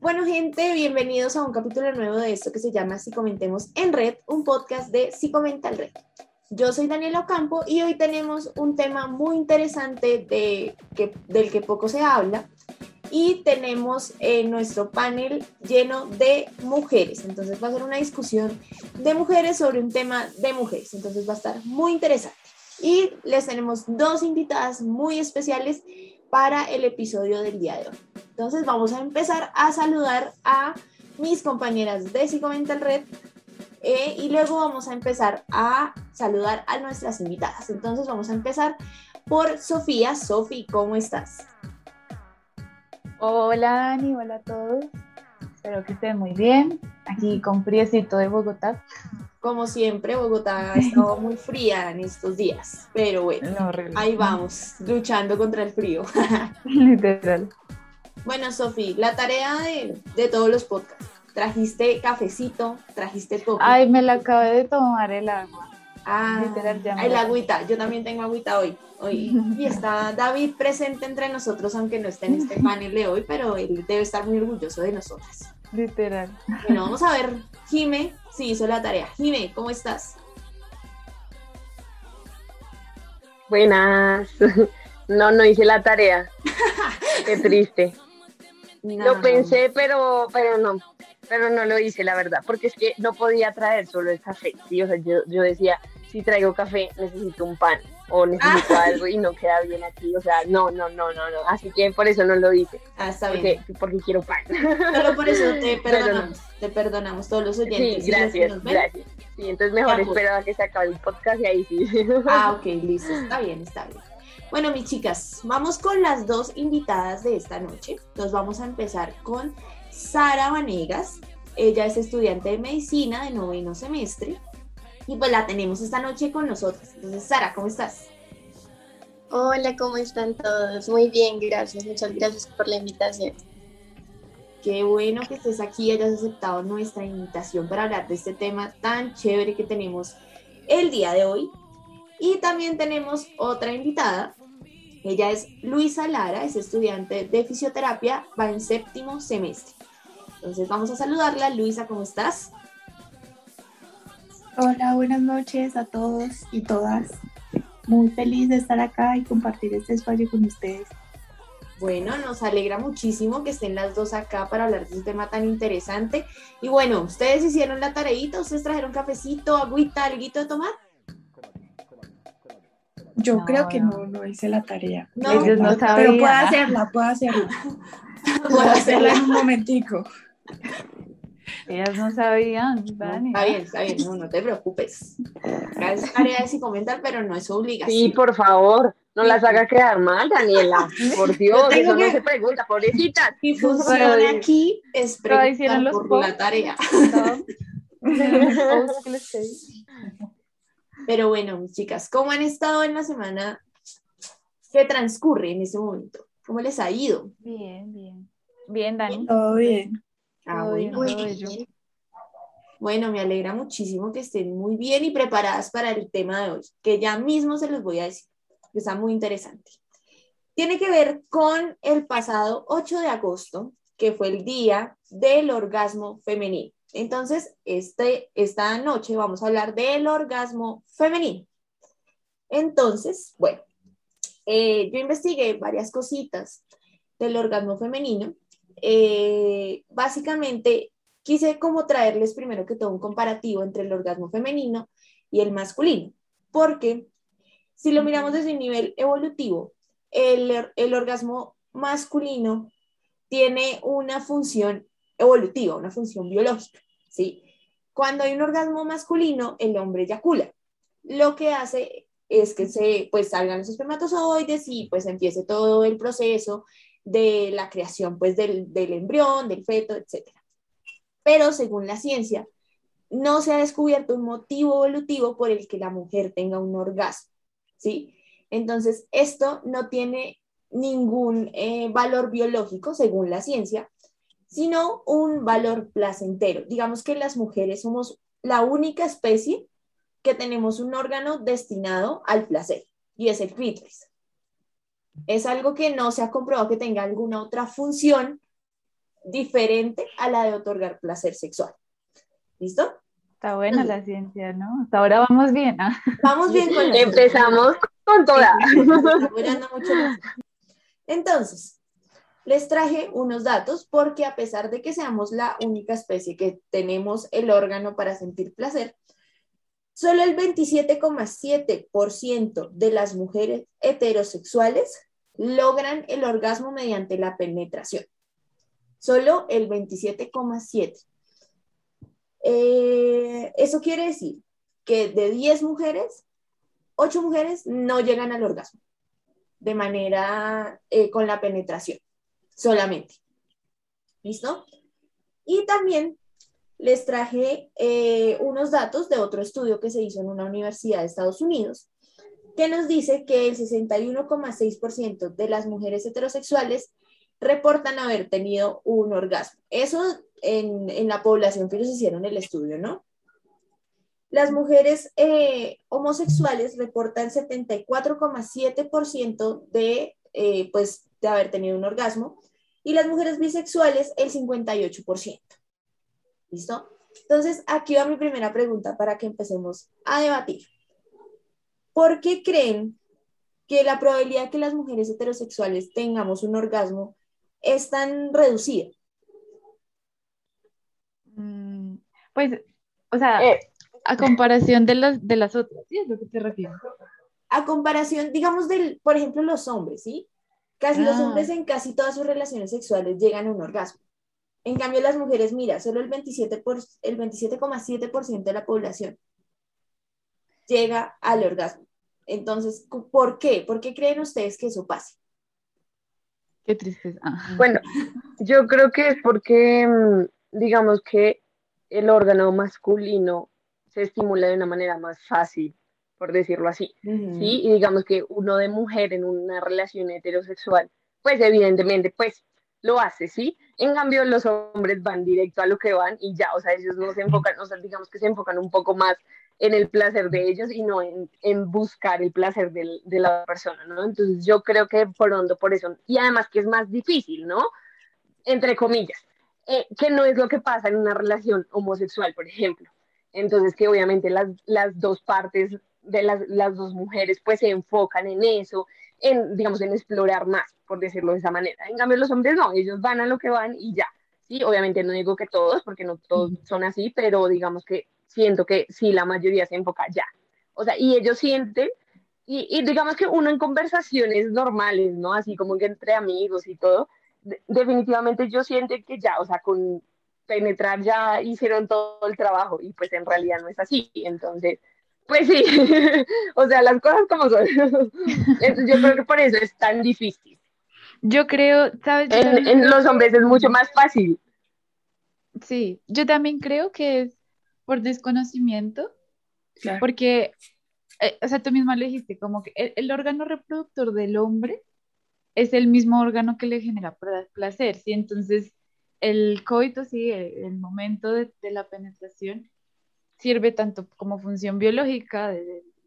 Bueno, gente, bienvenidos a un capítulo nuevo de esto que se llama Si Comentemos en Red, un podcast de Si Comenta el Red. Yo soy Daniela Ocampo y hoy tenemos un tema muy interesante de, que, del que poco se habla y tenemos eh, nuestro panel lleno de mujeres. Entonces va a ser una discusión de mujeres sobre un tema de mujeres. Entonces va a estar muy interesante. Y les tenemos dos invitadas muy especiales para el episodio del día de hoy. Entonces vamos a empezar a saludar a mis compañeras de Si Comenta el Red eh, y luego vamos a empezar a saludar a nuestras invitadas. Entonces vamos a empezar por Sofía. Sofi, ¿cómo estás? Hola Dani, hola a todos. Espero que estén muy bien. Aquí con friecito de Bogotá. Como siempre, Bogotá ha estado muy fría en estos días, pero bueno, ahí vamos, luchando contra el frío. Literal. Bueno, Sofi, la tarea de, de, todos los podcasts. Trajiste cafecito, trajiste todo. Ay, me la acabé de tomar el agua. Ah, Literal, ya el agüita. Yo también tengo agüita hoy. hoy. Y está David presente entre nosotros, aunque no esté en este panel de hoy, pero él debe estar muy orgulloso de nosotras. Literal. Bueno, vamos a ver. Jime, sí hizo la tarea. Jime, ¿cómo estás? Buenas. No, no hice la tarea. Qué triste. Lo pensé, pero, pero no, pero no lo hice, la verdad, porque es que no podía traer solo el café. ¿sí? O sea, yo, yo decía, si traigo café, necesito un pan o necesito ah. algo y no queda bien aquí. O sea, no, no, no, no, no. Así que por eso no lo hice. Ah, está porque, Porque quiero pan. Solo por eso te perdonamos. Te perdonamos todos los oyentes. Sí, gracias, gracias. Sí, entonces mejor espero a que se acabe el podcast y ahí sí. Ah, ok, listo. Está bien, está bien. Bueno, mis chicas, vamos con las dos invitadas de esta noche. Nos vamos a empezar con Sara Vanegas. Ella es estudiante de medicina de noveno semestre y pues la tenemos esta noche con nosotros. Entonces, Sara, ¿cómo estás? Hola, ¿cómo están todos? Muy bien, gracias. Muchas gracias por la invitación. Qué bueno que estés aquí y hayas aceptado nuestra invitación para hablar de este tema tan chévere que tenemos el día de hoy. Y también tenemos otra invitada. Ella es Luisa Lara, es estudiante de fisioterapia, va en séptimo semestre. Entonces vamos a saludarla. Luisa, ¿cómo estás? Hola, buenas noches a todos y todas. Muy feliz de estar acá y compartir este espacio con ustedes. Bueno, nos alegra muchísimo que estén las dos acá para hablar de un tema tan interesante. Y bueno, ustedes hicieron la tareita, ustedes trajeron cafecito, agüita, alguito de tomar. Yo creo que no. no, hice la tarea. No, no pero puedo hacerla, puedo hacerla. puedo hacerla en un momentico. Ellas no sabían, Dani. está bien, está bien, no, no te preocupes. Es tarea de comentar, pero no es obligación. Sí, por favor, no las haga quedar mal, Daniela. Por Dios, eso no se pregunta, pobrecita. Si funciona aquí, es preguntar por la tarea. Pero bueno, mis chicas, ¿cómo han estado en la semana que transcurre en ese momento? ¿Cómo les ha ido? Bien, bien. Bien, Dani. Todo bien. Ah, bueno. Bueno, me alegra muchísimo que estén muy bien y preparadas para el tema de hoy, que ya mismo se los voy a decir, que está muy interesante. Tiene que ver con el pasado 8 de agosto, que fue el día del orgasmo femenino. Entonces, este, esta noche vamos a hablar del orgasmo femenino. Entonces, bueno, eh, yo investigué varias cositas del orgasmo femenino. Eh, básicamente, quise como traerles primero que todo un comparativo entre el orgasmo femenino y el masculino, porque si lo miramos desde un nivel evolutivo, el, el orgasmo masculino tiene una función evolutiva, una función biológica, ¿sí? Cuando hay un orgasmo masculino, el hombre eyacula. Lo que hace es que se, pues, salgan los espermatozoides y pues empiece todo el proceso de la creación pues del, del embrión, del feto, etc. Pero según la ciencia, no se ha descubierto un motivo evolutivo por el que la mujer tenga un orgasmo, ¿sí? Entonces, esto no tiene ningún eh, valor biológico según la ciencia, sino un valor placentero. Digamos que las mujeres somos la única especie que tenemos un órgano destinado al placer y es el clítoris. Es algo que no se ha comprobado que tenga alguna otra función diferente a la de otorgar placer sexual. ¿Listo? Está buena la ciencia, ¿no? Hasta ahora vamos bien. ¿ah? Vamos bien con la Empezamos con toda. Entonces, les traje unos datos porque a pesar de que seamos la única especie que tenemos el órgano para sentir placer, solo el 27,7% de las mujeres heterosexuales logran el orgasmo mediante la penetración. Solo el 27,7%. Eh, eso quiere decir que de 10 mujeres, 8 mujeres no llegan al orgasmo de manera eh, con la penetración solamente. ¿Listo? Y también les traje eh, unos datos de otro estudio que se hizo en una universidad de Estados Unidos, que nos dice que el 61,6% de las mujeres heterosexuales reportan haber tenido un orgasmo. Eso en, la población que ellos hicieron el estudio, ¿no? Las mujeres eh, homosexuales reportan 74,7% de, eh, pues, de haber tenido un orgasmo y las mujeres bisexuales el 58%. ¿Listo? Entonces, aquí va mi primera pregunta para que empecemos a debatir. ¿Por qué creen que la probabilidad de que las mujeres heterosexuales tengamos un orgasmo es tan reducida? Mm, pues, o sea, eh. a comparación de las, de las otras, ¿sí es lo que te refieres? A comparación, digamos, del, por ejemplo, los hombres, ¿sí? Casi los ah. hombres en casi todas sus relaciones sexuales llegan a un orgasmo. En cambio, las mujeres, mira, solo el 27 por, el 27,7% de la población llega al orgasmo. Entonces, ¿por qué? ¿Por qué creen ustedes que eso pase? Qué tristeza. Bueno, yo creo que es porque mm, digamos que el órgano masculino se estimula de una manera más fácil, por decirlo así, ¿sí? Y digamos que uno de mujer en una relación heterosexual, pues evidentemente, pues lo hace, ¿sí? En cambio, los hombres van directo a lo que van y ya, o sea, ellos no se enfocan, o sea, digamos que se enfocan un poco más en el placer de ellos y no en, en buscar el placer de, de la persona, ¿no? Entonces yo creo que por hondo, por eso, y además que es más difícil, ¿no? Entre comillas, eh, que no es lo que pasa en una relación homosexual, por ejemplo. Entonces, que obviamente las, las dos partes de las, las, dos mujeres pues se enfocan en eso, en, digamos, en explorar más, por decirlo de esa manera. En cambio, los hombres no, ellos van a lo que van y ya. Sí, obviamente no digo que todos, porque no todos son así, pero digamos que siento que sí, la mayoría se enfoca ya. O sea, y ellos sienten, y, y digamos que uno en conversaciones normales, ¿no? Así como que entre amigos y todo, definitivamente yo siento que ya, o sea, con penetrar ya hicieron todo el trabajo y pues en realidad no es así. Entonces, pues sí, o sea, las cosas como son. yo creo que por eso es tan difícil. Yo creo, ¿sabes? En, los hombres es mucho más fácil. Sí, yo también creo que es por desconocimiento, porque, eh, o sea, tú misma lo dijiste, como que el órgano reproductor del hombre es el mismo órgano que le genera placer, ¿sí? Entonces, el coito, sí, el, momento de, la penetración sirve tanto como función biológica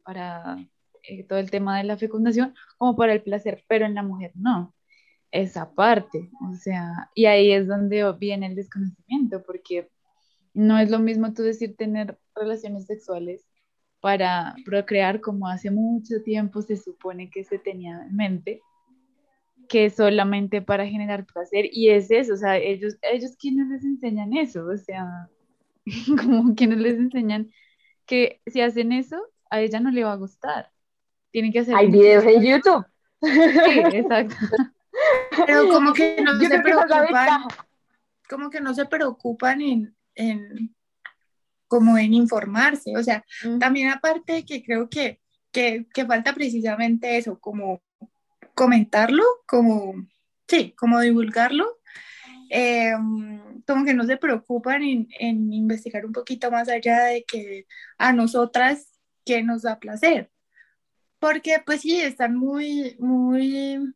para eh, todo el tema de la fecundación como para el placer, pero en la mujer no. Esa parte, o sea, y ahí es donde viene el desconocimiento, porque no es lo mismo tú decir tener relaciones sexuales para procrear como hace mucho tiempo se supone que se tenía en mente, que solamente para generar placer y es eso, o sea, ellos, ellos quienes les enseñan eso, o sea, como quienes les enseñan que si hacen eso, a ella no le va a gustar. Tienen que hacer... Hay videos en YouTube. Sí, exacto. Pero como que no se preocupan, como que no se preocupan en, en como en informarse, o sea, también aparte que creo que, que, que falta precisamente eso, como comentarlo, como, sí, como divulgarlo, eh, como que no se preocupan en, investigar un poquito más allá de que a nosotras que nos da placer. Porque pues sí, están muy, muy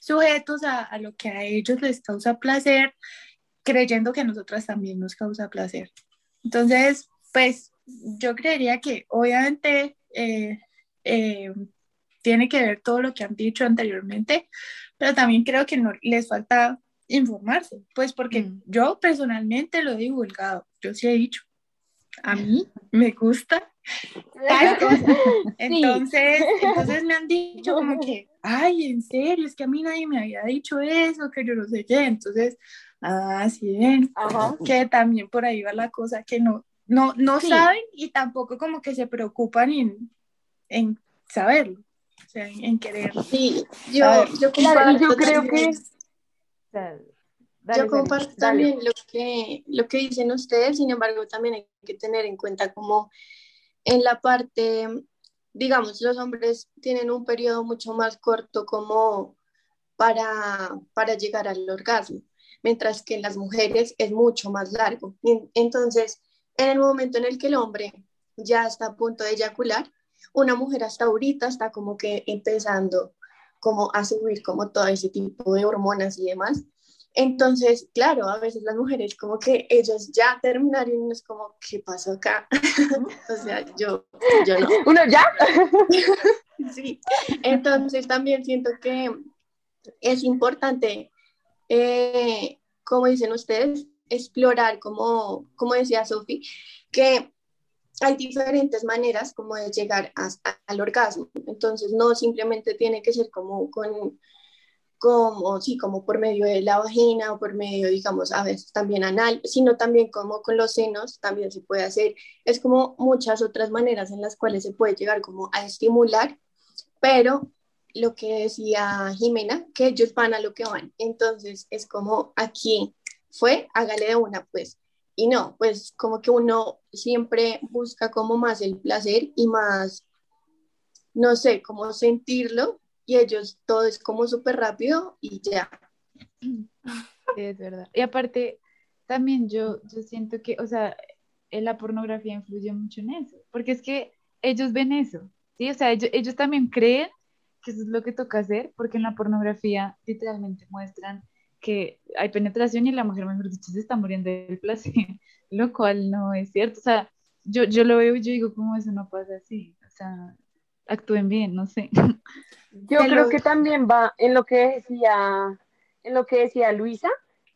sujetos a, a lo que a ellos les causa placer, creyendo que a nosotras también nos causa placer. Entonces, pues yo creería que obviamente eh, eh, tiene que ver todo lo que han dicho anteriormente, pero también creo que no les falta informarse, pues porque mm. yo personalmente lo he divulgado, yo sí he dicho, a mí me gusta Entonces, entonces me han dicho como que, ay, en serio, es que a mí nadie me había dicho eso, que yo no sé qué. Entonces, ah, sí, ven, que también por ahí va la cosa, que no, no, no saben y tampoco como que se preocupan en, en saberlo, o sea, en, querer. Sí, yo, yo, yo creo que... yo comparto también lo que, lo que dicen ustedes, sin embargo, también hay que tener en cuenta como en la parte, digamos, los hombres tienen un periodo mucho más corto como para, para llegar al orgasmo, mientras que en las mujeres es mucho más largo. Entonces, en el momento en el que el hombre ya está a punto de eyacular, una mujer hasta ahorita está como que empezando como a subir como todo ese tipo de hormonas y demás. Entonces, claro, a veces las mujeres como que ellos ya terminaron y es como, ¿qué pasó acá? o sea, yo, yo no. ¿Uno ya? sí, entonces también siento que es importante, eh, como dicen ustedes, explorar, como, como decía Sofi, que hay diferentes maneras como de llegar al orgasmo. Entonces, no simplemente tiene que ser como con como, sí, como por medio de la vagina o por medio, digamos, a veces también anal, sino también como con los senos también se puede hacer. Es como muchas otras maneras en las cuales se puede llegar como a estimular, pero lo que decía Jimena, que ellos van a lo que van. Entonces es como aquí fue, hágale de una, pues. Y no, pues como que uno siempre busca como más el placer y más, no sé, como sentirlo y ellos todo es como súper rápido y ya. es verdad. Y aparte, también yo, yo siento que, o sea, la pornografía influye mucho en eso, porque es que ellos ven eso, ¿sí? O sea, ellos, ellos también creen que eso es lo que toca hacer, porque en la pornografía literalmente muestran que hay penetración y la mujer, mejor dicho, se está muriendo del placer, lo cual no es cierto. O sea, yo, yo lo veo y yo digo, ¿cómo eso no pasa así? O sea, actúen bien, no sé. Yo creo que también va en lo que decía, en lo que decía Luisa,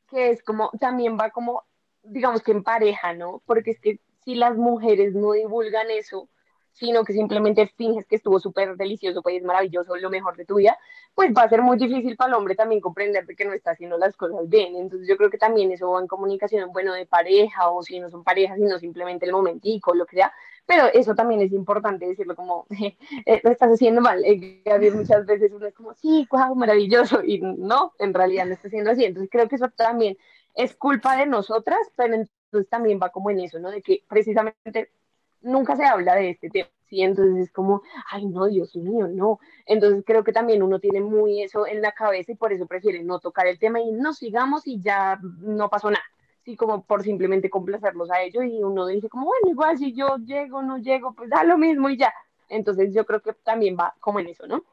que es como, también va como, digamos que en pareja, ¿no? Porque es que si las mujeres no divulgan eso, sino que simplemente finges que estuvo súper delicioso, pues es maravilloso, lo mejor de tu vida, pues va a ser muy difícil para el hombre también comprender que no está haciendo las cosas bien. Entonces yo creo que también eso va en comunicación, bueno, de pareja o si no son parejas, sino simplemente el momentico, lo que sea. Pero eso también es importante decirlo como, eh, lo estás haciendo mal. Eh, muchas veces uno es como, sí, wow, maravilloso. Y no, en realidad no está haciendo así. Entonces creo que eso también es culpa de nosotras, pero entonces también va como en eso, ¿no? De que precisamente nunca se habla de este tema, ¿sí? Entonces es como, ay, no, Dios mío, no. Entonces creo que también uno tiene muy eso en la cabeza y por eso prefiere no tocar el tema y no sigamos y ya no pasó nada. Sí, como por simplemente complacerlos a ellos y uno dice como, bueno, igual si yo llego, no llego, pues da lo mismo y ya. Entonces yo creo que también va como en eso, ¿no?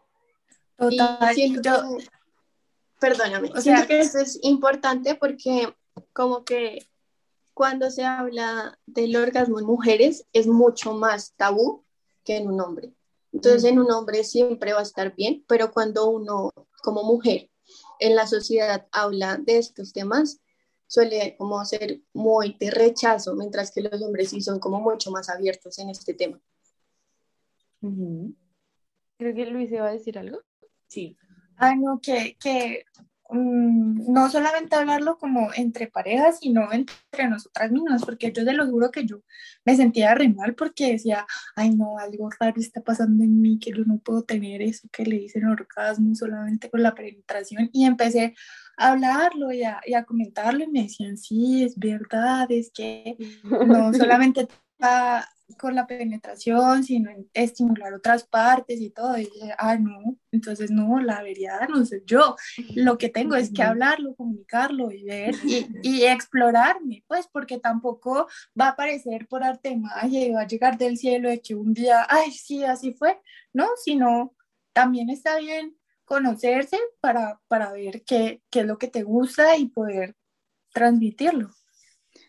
Total, perdóname, o siento que eso es importante porque como que cuando se habla del orgasmo en mujeres es mucho más tabú que en un hombre. Entonces en un hombre siempre va a estar bien, pero cuando uno como mujer en la sociedad habla de estos temas, suele como ser muy de rechazo, mientras que los hombres sí son como mucho más abiertos en este tema. Creo que Luis iba a decir algo. Sí. Ah, no, que, que Mm, no solamente hablarlo como entre parejas, sino entre nosotras mismas, porque yo te lo juro que yo me sentía re mal porque decía, ay no, algo raro está pasando en mí, que yo no puedo tener eso que le dicen orgasmo solamente con la penetración y empecé a hablarlo y a, y a comentarlo y me decían, sí, es verdad, es que no solamente con la penetración, sino en estimular otras partes y todo. Y dije, ah, no, entonces no, la verdad no sé yo. Lo que tengo es que hablarlo, comunicarlo y ver y, y explorarme, pues, porque tampoco va a aparecer por arte de magia y va a llegar del cielo de que un día, ay, sí, así fue, ¿no? Sino también está bien conocerse para, para ver qué, qué es lo que te gusta y poder transmitirlo.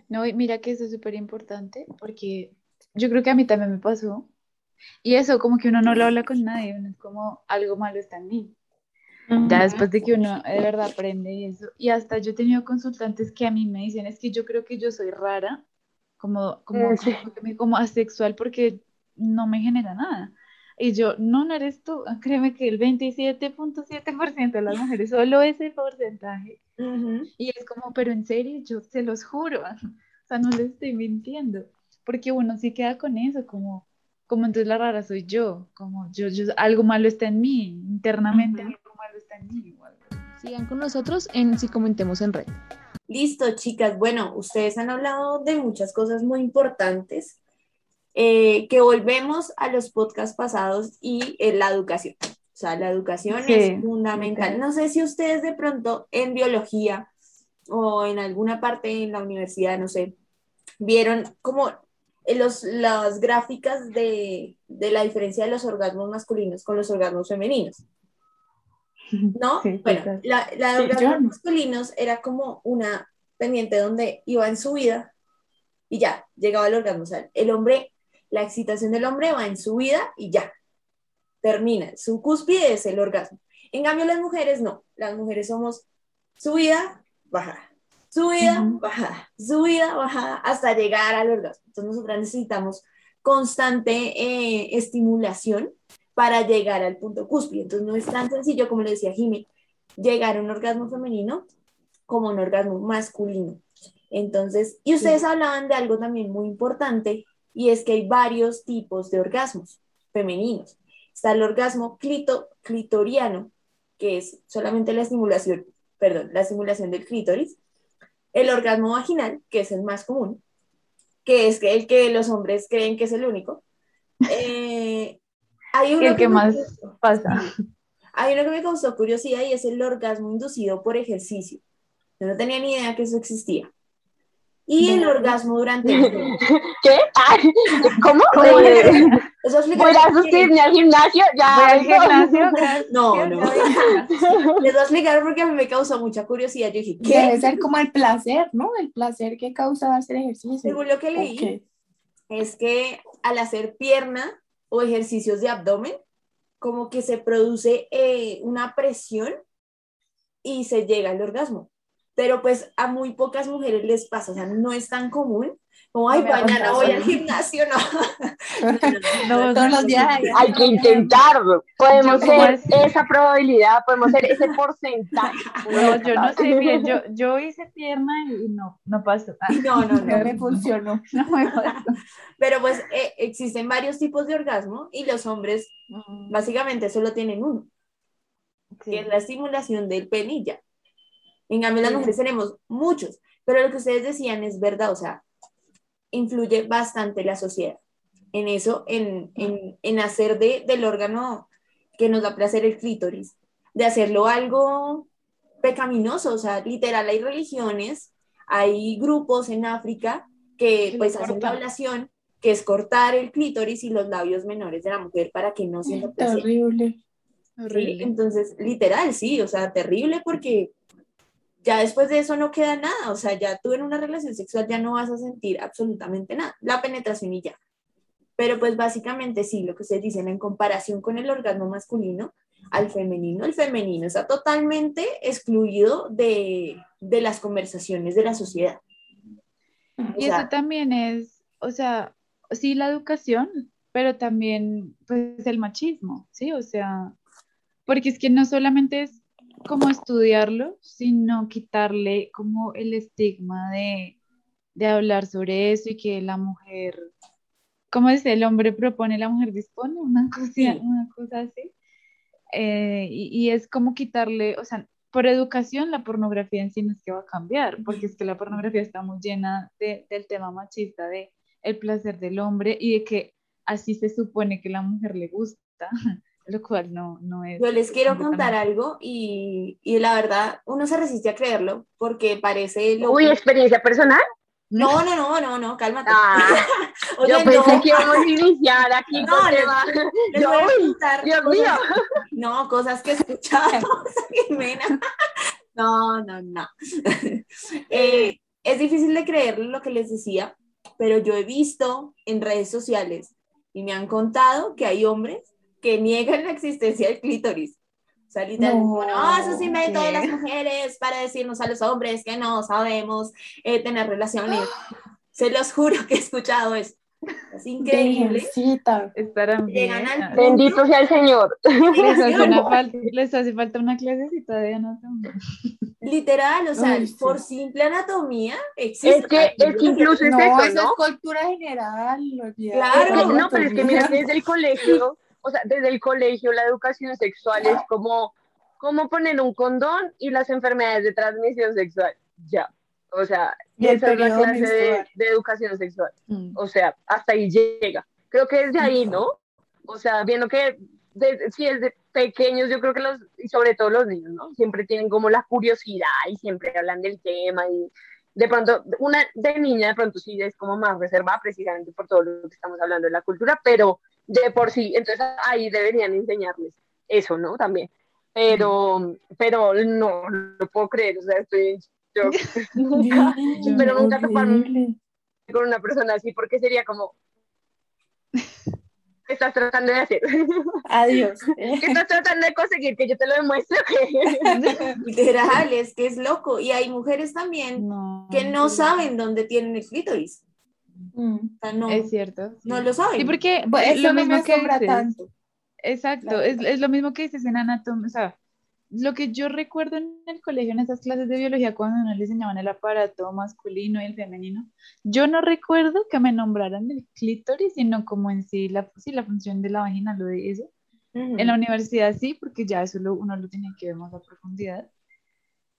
No, mira que eso es súper importante porque yo creo que a mí también me pasó. Y eso, como que uno no lo habla con nadie, uno es como algo malo está en mí. Ya después de que uno de verdad aprende eso. Y hasta yo he tenido consultantes que a mí me dicen, es que yo creo que yo soy rara, como, como, como, como asexual, porque no me genera nada. Y yo, no, no eres tú. Créeme que el 27.7% de las mujeres, solo ese porcentaje. Y es como, pero en serio, yo se los juro. O sea, no les estoy mintiendo. Porque uno sí queda con eso, como, como entonces la rara soy yo. Como yo, yo algo malo está en mí, internamente algo malo está en mí. Sigan con nosotros en Si Comentemos en Red. Listo, chicas. Bueno, ustedes han hablado de muchas cosas muy importantes eh, que volvemos a los podcasts pasados y en la educación. O sea, la educación es fundamental. No sé si ustedes de pronto en biología o en alguna parte en la universidad, no sé, vieron como los, las gráficas de, de la diferencia de los orgasmos masculinos con los orgasmos femeninos. ¿No? bueno, la, la de orgasmos masculinos era como una pendiente donde iba en su vida y ya, llegaba el orgasmo. O sea, el hombre la excitación del hombre va en su vida y ya, termina. Su cúspide es el orgasmo. En cambio, las mujeres no. Las mujeres somos subida, bajada, subida, bajada, subida, bajada, hasta llegar al orgasmo. Entonces, nosotras necesitamos constante eh, estimulación para llegar al punto cúspide. Entonces, no es tan sencillo, como le decía Jimmy, llegar a un orgasmo femenino como un orgasmo masculino. Entonces, y ustedes hablaban de algo también muy importante y es que hay varios tipos de orgasmos femeninos. Está el orgasmo clito, clitoriano, que es solamente la estimulación, perdón, la estimulación del clítoris. El orgasmo vaginal, que es el más común, que es el que los hombres creen que es el único. Eh, hay uno el que, más pasa. Hay uno que me causó curiosidad y es el orgasmo inducido por ejercicio. Yo no tenía ni idea que eso existía y el orgasmo durante el ¿Qué? ¿Cómo? Eso ¿Voy a asistirme al gimnasio? Ya. al gimnasio? No, no. Les voy a explicar porque a mí me causó mucha curiosidad. Yo dije, ¿qué? Debe ser como el placer, ¿no? El placer que causa hacer ejercicio. Según lo que leí, es que al hacer pierna o ejercicios de abdomen, como que se produce eh, una presión y se llega al orgasmo pero pues a muy pocas mujeres les pasa, o sea, no es tan común. Como, ay, mañana voy al gimnasio, no. todos los días hay, que intentarlo. Podemos ser esa probabilidad, podemos ser ese porcentaje. No, yo no sé bien, yo, yo hice pierna y no, no pasó. No, no, no. me funcionó. No me Pero pues eh, existen varios tipos de orgasmo y los hombres básicamente solo tienen uno, que es la estimulación del penilla. En cambio, las mujeres tenemos muchos, pero lo que ustedes decían es verdad, o sea, influye bastante la sociedad en eso, en, en, en hacer de, del órgano que nos da placer el clítoris, de hacerlo algo pecaminoso, o sea, literal, hay religiones, hay grupos en África que pues hacen la ablación, que es cortar el clítoris y los labios menores de la mujer para que no sienta placer. Terrible. Entonces, literal, sí, o sea, terrible porque ya después de eso no queda nada, o sea, ya tú en una relación sexual ya no vas a sentir absolutamente nada, la penetración y ya. Pero pues básicamente sí, lo que ustedes dicen en comparación con el orgasmo masculino, al femenino, el femenino está totalmente excluido de, las conversaciones de la sociedad. y eso también es, o sea, sí la educación, pero también pues el machismo, ¿sí? O sea, porque es que no solamente es como estudiarlo, sino quitarle como el estigma de, hablar sobre eso y que la mujer, como dice, el hombre propone, la mujer dispone, una cosa, una cosa así. Eh, y, es como quitarle, o sea, por educación la pornografía en sí no es que va a cambiar, porque es que la pornografía está muy llena del tema machista, de el placer del hombre y de que así se supone que la mujer le gusta. Lo cual no, no es. Yo les quiero contar algo y, y, la verdad uno se resiste a creerlo porque parece... Lo Uy, experiencia personal. No, no, no, no, no, cálmate. Ah, yo pensé que íbamos a iniciar aquí no, con les, yo, voy a contar Dios mío. No, cosas que escuchamos. no, no, no. Eh, es difícil de creer lo que les decía, pero yo he visto en redes sociales y me han contado que hay hombres que niegan la existencia del clítoris. O sea, literalmente, no, eso sí me todas las mujeres para decirnos a los hombres que no sabemos eh, tener relaciones. Se los juro que he escuchado eso. Es increíble. Bendito sea el Señor. Les hace, falta una clasecita de anatomía. Literal, o sea, por simple anatomía existe. Es que, es que incluso es no, eso, eso es cultura general. Claro. no, pero es que mira, desde el colegio, o sea, desde el colegio la educación sexual es como, como poner un condón y las enfermedades de transmisión sexual. Ya. O sea, y esa es la clase de, educación sexual. Mm. O sea, hasta ahí llega. Creo que es de ahí, ¿no? O sea, viendo que si es de pequeños, yo creo que los, y sobre todo los niños, ¿no? Siempre tienen como la curiosidad y siempre hablan del tema y de pronto, una de niña de pronto sí es como más reservada precisamente por todo lo que estamos hablando de la cultura, pero de por sí, entonces ahí deberían enseñarles eso, ¿no? También. Pero, pero no, no lo puedo creer, o sea, estoy yo, nunca, pero nunca toparme con una persona así, porque sería como, ¿qué estás tratando de hacer? Adiós. ¿Qué estás tratando de conseguir? Que yo te lo demuestre. Literal, es que es loco. Y hay mujeres también que no saben dónde tienen el clítoris. Mm. no, es cierto. No lo saben. Sí, porque es lo mismo que tanto. Exacto, es, es, lo mismo que dices en anatomía, o sea, lo que yo recuerdo en el colegio, en esas clases de biología, cuando nos enseñaban el aparato masculino y el femenino, yo no recuerdo que me nombraran el clítoris, sino como en sí la, sí, la función de la vagina, lo de eso. En la universidad sí, porque ya eso uno lo tiene que ver más a profundidad.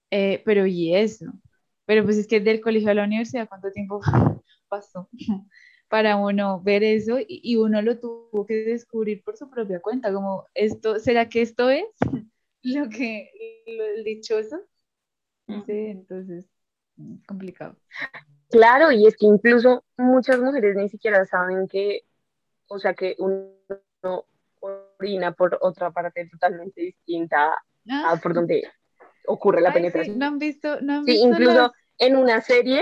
Eh, pero y eso. Pero pues es que del colegio a la universidad, ¿cuánto tiempo pasó? para uno ver eso y, y uno lo tuvo que descubrir por su propia cuenta, como esto, ¿será que esto es? lo que, lo dichoso. Entonces, complicado. Claro, y es que incluso muchas mujeres ni siquiera saben que, o sea, que uno orina por otra parte totalmente distinta a ah. por donde ocurre la penetración. no han visto, no han sí, visto incluso en una serie,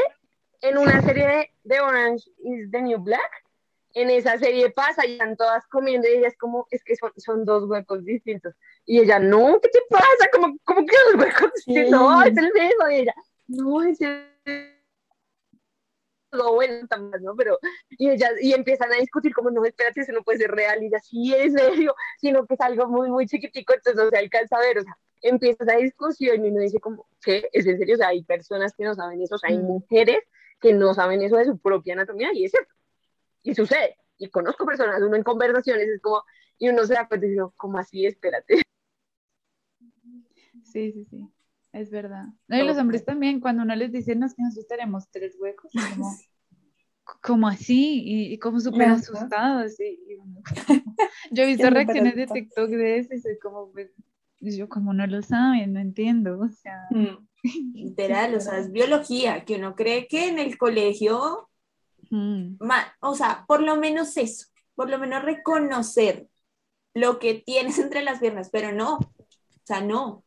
en una serie de, de Orange is the New Black, en esa serie pasa y están todas comiendo y ella es como, es que son, son dos huecos distintos. Y ella, no, ¿qué te pasa? Como, como que dos huecos distintos, no, es el mismo. Y ella, no, es el lo bueno también, ¿no? Pero, y ella, y empiezan a discutir como, no, espérate, eso no puede ser real, y ella, sí, es serio, sino que es algo muy, muy chiquitico, entonces no se alcanza a ver, o sea, empieza esa discusión y uno dice como, ¿qué? ¿Es en serio? O sea, hay personas que no saben eso, o sea, hay mm. mujeres que no saben eso de su propia anatomía, y es cierto, y sucede. Y conozco personas, uno en conversaciones es como, y uno se da cuenta y dice, ¿cómo así? Espérate. Sí, sí, sí, es verdad. y los hombres también, cuando uno les dice, nos que nosotros tenemos tres huecos, como, como así, y, como súper asustados. yo he visto reacciones de TikTok de eso y soy como, pues, yo como no lo saben, no entiendo, o sea. Mm. Literal, o sea, es biología, que uno cree que en el colegio o sea, por lo menos eso, por lo menos reconocer lo que tienes entre las piernas, pero no, o sea, no.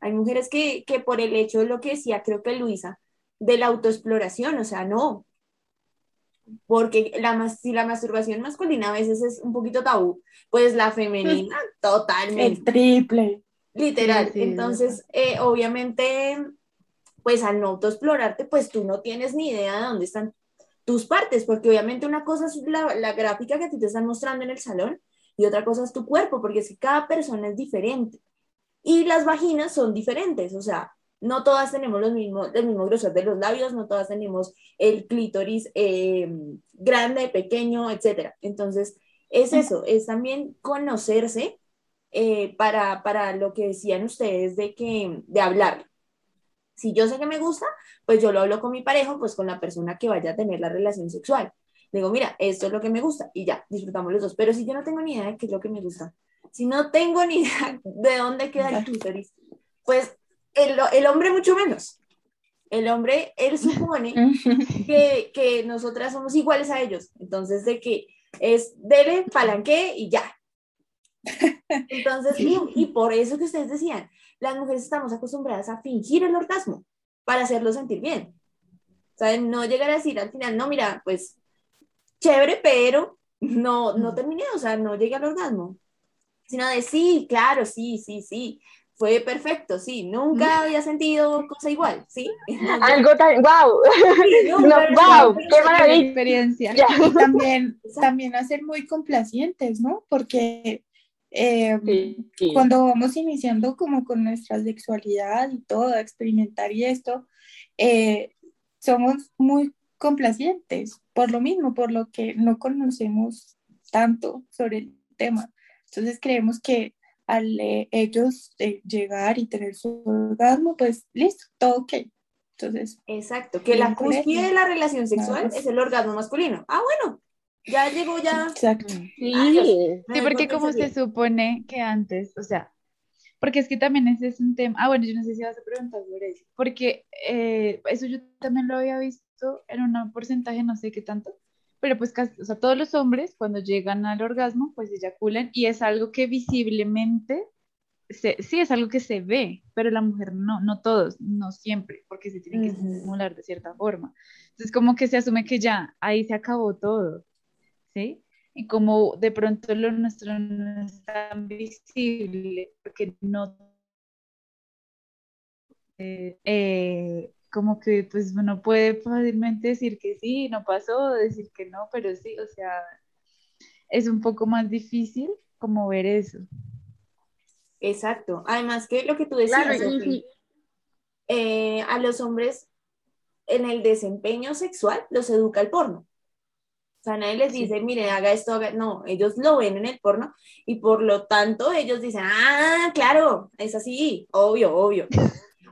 Hay mujeres que, que por el hecho de lo que decía, creo que Luisa, de la autoexploración, o sea, no. Porque la, si la masturbación masculina a veces es un poquito tabú, pues la femenina totalmente. El triple. Literal. Entonces, eh, obviamente, pues al no autoexplorarte, pues tú no tienes ni idea de dónde están tus partes, porque obviamente una cosa es la, gráfica que a ti te están mostrando en el salón y otra cosa es tu cuerpo, porque es que cada persona es diferente. Y las vaginas son diferentes, o sea, no todas tenemos los mismos, el mismo grosor de los labios, no todas tenemos el clítoris eh, grande, pequeño, etc. Entonces, es eso, es también conocerse eh, para, para lo que decían ustedes de, que, de hablar. Si yo sé que me gusta, pues yo lo hablo con mi pareja, pues con la persona que vaya a tener la relación sexual. Digo, mira, esto es lo que me gusta y ya, disfrutamos los dos. Pero si yo no tengo ni idea de qué es lo que me gusta, si no tengo ni idea de dónde queda el clítoris, pues el, el hombre mucho menos. El hombre, él supone que, que nosotras somos iguales a ellos. Entonces, de que es dele, palanque y ya. Entonces, y, por eso que ustedes decían, las mujeres estamos acostumbradas a fingir el orgasmo para hacerlo sentir bien. O sea, no llegar a decir al final, no, mira, pues chévere, pero no, no terminé, o sea, no llegué al orgasmo. Sino de sí, claro, sí, sí, sí. Fue perfecto, sí. Nunca había sentido cosa igual, ¿sí? Algo tan, wow. wow, qué maravilla. Experiencia. Y también, también a ser muy complacientes, ¿no? Porque eh, cuando vamos iniciando como con nuestra sexualidad y todo, a experimentar y esto, eh, somos muy complacientes por lo mismo, por lo que no conocemos tanto sobre el tema. Entonces creemos que al eh, ellos llegar y tener su orgasmo, pues listo, todo ok. Entonces, Exacto, que la cúspide de la relación sexual es el orgasmo masculino. Ah, bueno, ya llegó ya. Exacto. Sí, sí porque como se supone que antes, o sea, porque es que también ese es un tema. Ah, bueno, yo no sé si vas a preguntar sobre eso, porque eh, eso yo también lo había visto en un porcentaje, no sé qué tanto, pero pues casi, o sea, todos los hombres cuando llegan al orgasmo, pues eyaculan y es algo que visiblemente, sí es algo que se ve, pero la mujer no, no todos, no siempre, porque se tiene que simular de cierta forma. Entonces como que se asume que ya, ahí se acabó todo, ¿sí? Y como de pronto lo nuestro no es tan visible, porque no... Eh, eh, como que pues uno puede fácilmente decir que sí, no pasó, decir que no, pero sí, o sea, es un poco más difícil como ver eso. Exacto. Además que lo que tú decías, eh, a los hombres en el desempeño sexual los educa el porno. O sea, nadie les dice, mire, haga esto, haga... no, ellos lo ven en el porno y por lo tanto ellos dicen, ah, claro, es así, obvio, obvio.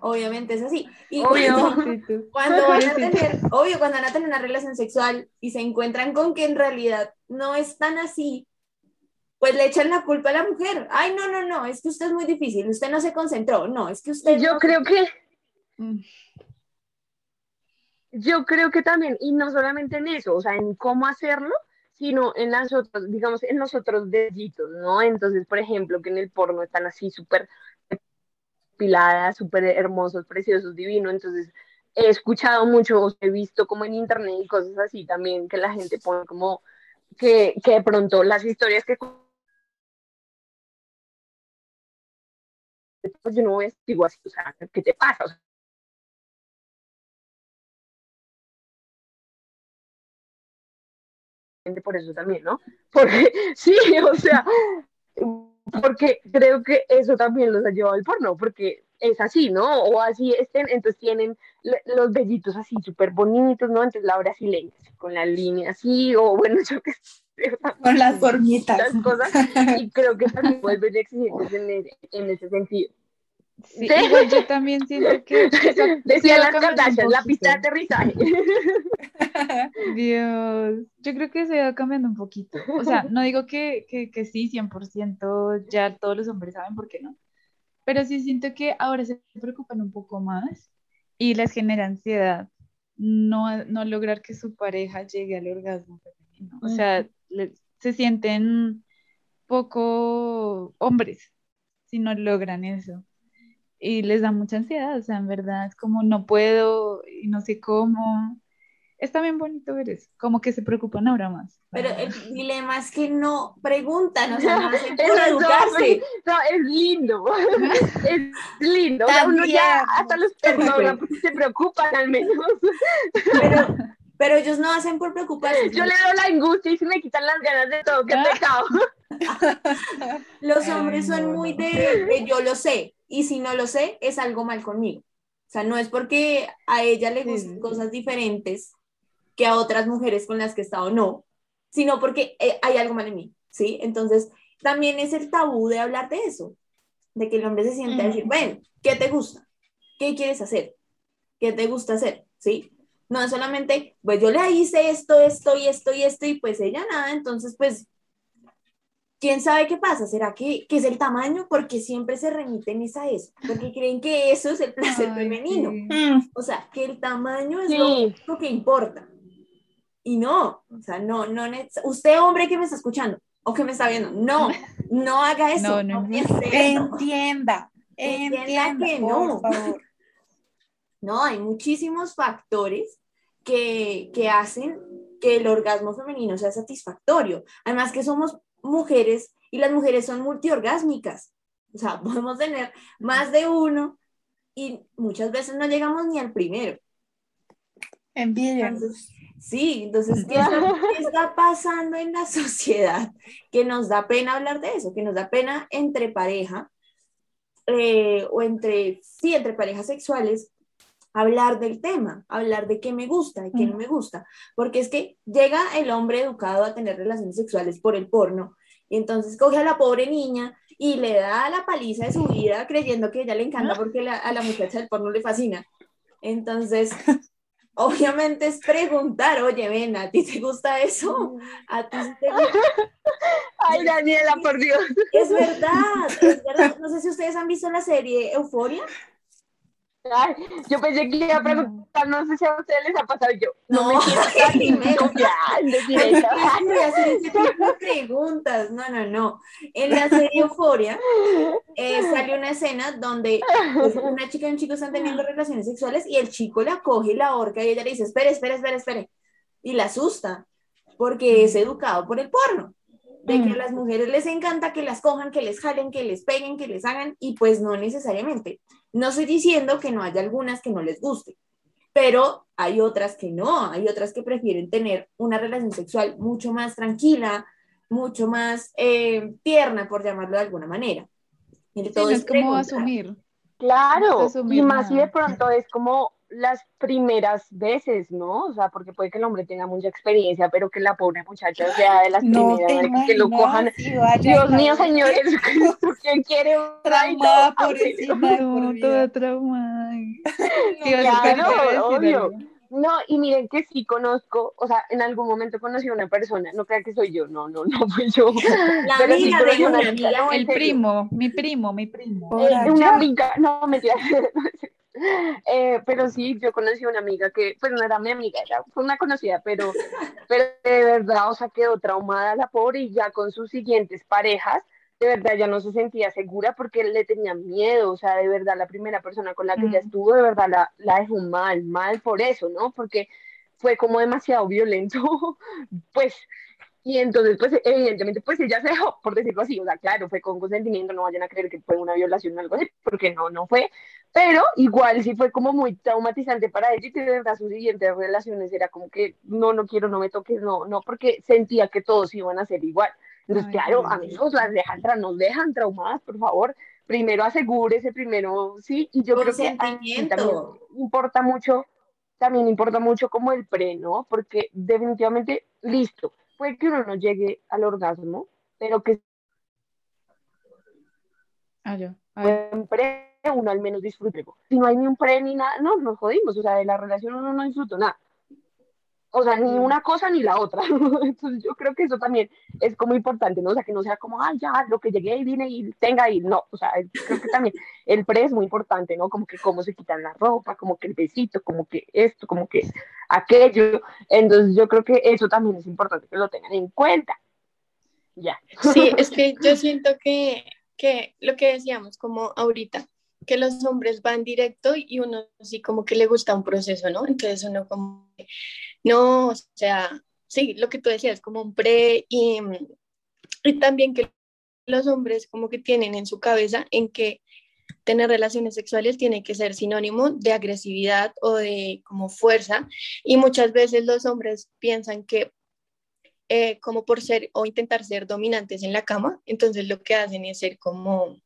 Obviamente es así. Y cuando, cuando van a tener, obvio, cuando van a tener una relación sexual y se encuentran con que en realidad no es tan así, pues le echan la culpa a la mujer. Ay, no, no, no, es que usted es muy difícil, usted no se concentró, no, es que usted... Yo creo que... Yo creo que también, y no solamente en eso, o sea, en cómo hacerlo, sino en las otras, digamos, en los otros deditos, ¿no? Entonces, por ejemplo, que en el porno están así súper piladas, súper hermosos, preciosos, divinos. Entonces, he escuchado mucho, he visto como en internet y cosas así también, que la gente pone como que, que de pronto las historias que yo no voy a así, o sea, ¿qué te pasa? O sea, por eso también, ¿no? Porque sí, o sea, porque creo que eso también los ha llevado al porno, porque es así, ¿no? O así estén, entonces tienen los vellitos así súper bonitos, ¿no? Entonces la brasileña, con la línea así, o bueno, yo qué sé. Con las formitas. cosas, y creo que también vuelven exigentes en, en ese sentido. Sí, yo también siento que... Decía las Kardashian, la pista de aterrizaje. Dios, yo creo que se va cambiando un poquito. O sea, no digo que, que, que sí, 100%, ya todos los hombres saben por qué no. Pero sí siento que ahora se preocupan un poco más y les genera ansiedad no, no lograr que su pareja llegue al orgasmo femenino. O sea, se sienten poco hombres si no logran eso y les da mucha ansiedad, o sea, en verdad es como no puedo y no sé cómo. Está bien bonito ver eso, como que se preocupan ahora más. Pero el dilema es que no preguntan, o sea, no hacen por educarse. No, es lindo, es lindo. O sea, uno ya, hasta los perros se preocupan al menos. Pero, pero ellos no hacen por preocuparse. Yo le doy la angustia y se me quitan las ganas de todo, qué pecado. Los hombres son muy de, yo lo sé, y si no lo sé, es algo mal conmigo. O sea, no es porque a ella le gusten cosas diferentes que a otras mujeres con las que he estado, no, sino porque eh, hay algo mal en mí, ¿sí? Entonces, también es el tabú de hablar de eso, de que el hombre se siente a decir, bueno, ¿qué te gusta? ¿Qué quieres hacer? ¿Qué te gusta hacer? ¿Sí? No es solamente, pues yo le hice esto, esto y esto y esto, y pues ella nada, entonces pues ¿Quién sabe qué pasa? ¿Será que, es el tamaño? Porque siempre se remiten a eso, porque creen que eso es el placer femenino. Mm. O sea, que el tamaño es lo que importa. Y no, o sea, no, no, usted hombre que me está escuchando o que me está viendo, no, no haga eso. No, no, Entienda, entienda, que no. No, hay muchísimos factores que, que hacen que el orgasmo femenino sea satisfactorio. Además que somos mujeres y las mujeres son multiorgásmicas. O sea, podemos tener más de uno y muchas veces no llegamos ni al primero. Envidia. sí, entonces, ¿qué está, pasando en la sociedad? Que nos da pena hablar de eso, que nos da pena entre pareja eh, o entre, sí, entre parejas sexuales, hablar del tema, hablar de qué me gusta y qué no me gusta, porque es que llega el hombre educado a tener relaciones sexuales por el porno y entonces coge a la pobre niña y le da la paliza de su vida creyendo que ella le encanta porque a la muchacha del porno le fascina. Entonces, obviamente es preguntar, oye, ven, ¿a ti te gusta eso? ¿A ti te gusta? Ay, Daniela, por Dios. Es verdad, es verdad. No sé si ustedes han visto la serie Euforia yo pensé que iba a preguntar, no sé si a ustedes les ha pasado yo. No, no me preguntas. No, no, no. En la serie Euforia eh, sale una escena donde pues, una chica y un chico están teniendo relaciones sexuales y el chico la coge y la ahorca y ella le dice, espere, espere, espere, espere. Y la asusta porque es educado por el porno de que a las mujeres les encanta que las cojan, que les jalen, que les peguen, que les hagan, y pues no necesariamente. No estoy diciendo que no haya algunas que no les guste, pero hay otras que no, hay otras que prefieren tener una relación sexual mucho más tranquila, mucho más eh, tierna, por llamarlo de alguna manera. Y todo es como asumir. Claro, y más si de pronto es como las primeras veces, ¿no? O sea, porque puede que el hombre tenga mucha experiencia, pero que la pobre muchacha sea de las primeras que lo cojan. Dios mío, señores, ¿quién quiere trauma por encima de toda trauma? claro, obvio. No, y miren que sí conozco, o sea, en algún momento conocí a una persona, no crean que soy yo, no, no, no fui yo. La amiga de una amiga, el primo, mi primo, mi primo. Eh, una amiga, no, mentira. Eh, pero sí, yo conocí a una amiga que, pues no era mi amiga, era, fue una conocida, pero, pero de verdad, o sea, quedó traumada la pobre y ya con sus siguientes parejas, de verdad ya no se sentía segura porque le tenía miedo, o sea, de verdad la primera persona con la que ella estuvo, de verdad la, la dejó mal, mal por eso, ¿no? Porque fue como demasiado violento, pues y entonces, pues, evidentemente, pues ella se dejó, por decirlo así, o sea, claro, fue con consentimiento, no vayan a creer que fue una violación o algo así, porque no, no fue, pero igual sí fue como muy traumatizante para ella y de verdad sus siguientes relaciones era como que, no, no quiero, no me toques, no, no, porque sentía que todos iban a ser igual. Entonces, claro, amigos, las dejan, nos dejan traumadas, por favor, primero asegúrese, primero, sí, y yo creo que también importa mucho, también importa mucho como el pre, ¿no? Porque definitivamente, listo, puede que uno no llegue al orgasmo, pero que ah, siempre uno al menos disfrute. Si no hay ni un pre ni nada, no, nos jodimos. O sea, de la relación uno no disfruta nada. O sea, ni una cosa ni la otra. Entonces yo creo que eso también es como importante, ¿no? O sea, que no sea como, ah, ya, lo que llegué y vine y tenga ahí. No, o sea, creo que también el pre es muy importante, ¿no? Como que cómo se quitan la ropa, como que el besito, como que esto, como que aquello. Entonces yo creo que eso también es importante que lo tengan en cuenta. Ya. Sí, es que yo siento que, que lo que decíamos, como ahorita, que los hombres van directo y uno sí como que le gusta un proceso, ¿no? Entonces uno como no, o sea, sí, lo que tú decías, como un pre y, también que los hombres como que tienen en su cabeza en que tener relaciones sexuales tiene que ser sinónimo de agresividad o de como fuerza. Y muchas veces los hombres piensan que eh, como por ser o intentar ser dominantes en la cama, entonces lo que hacen es ser como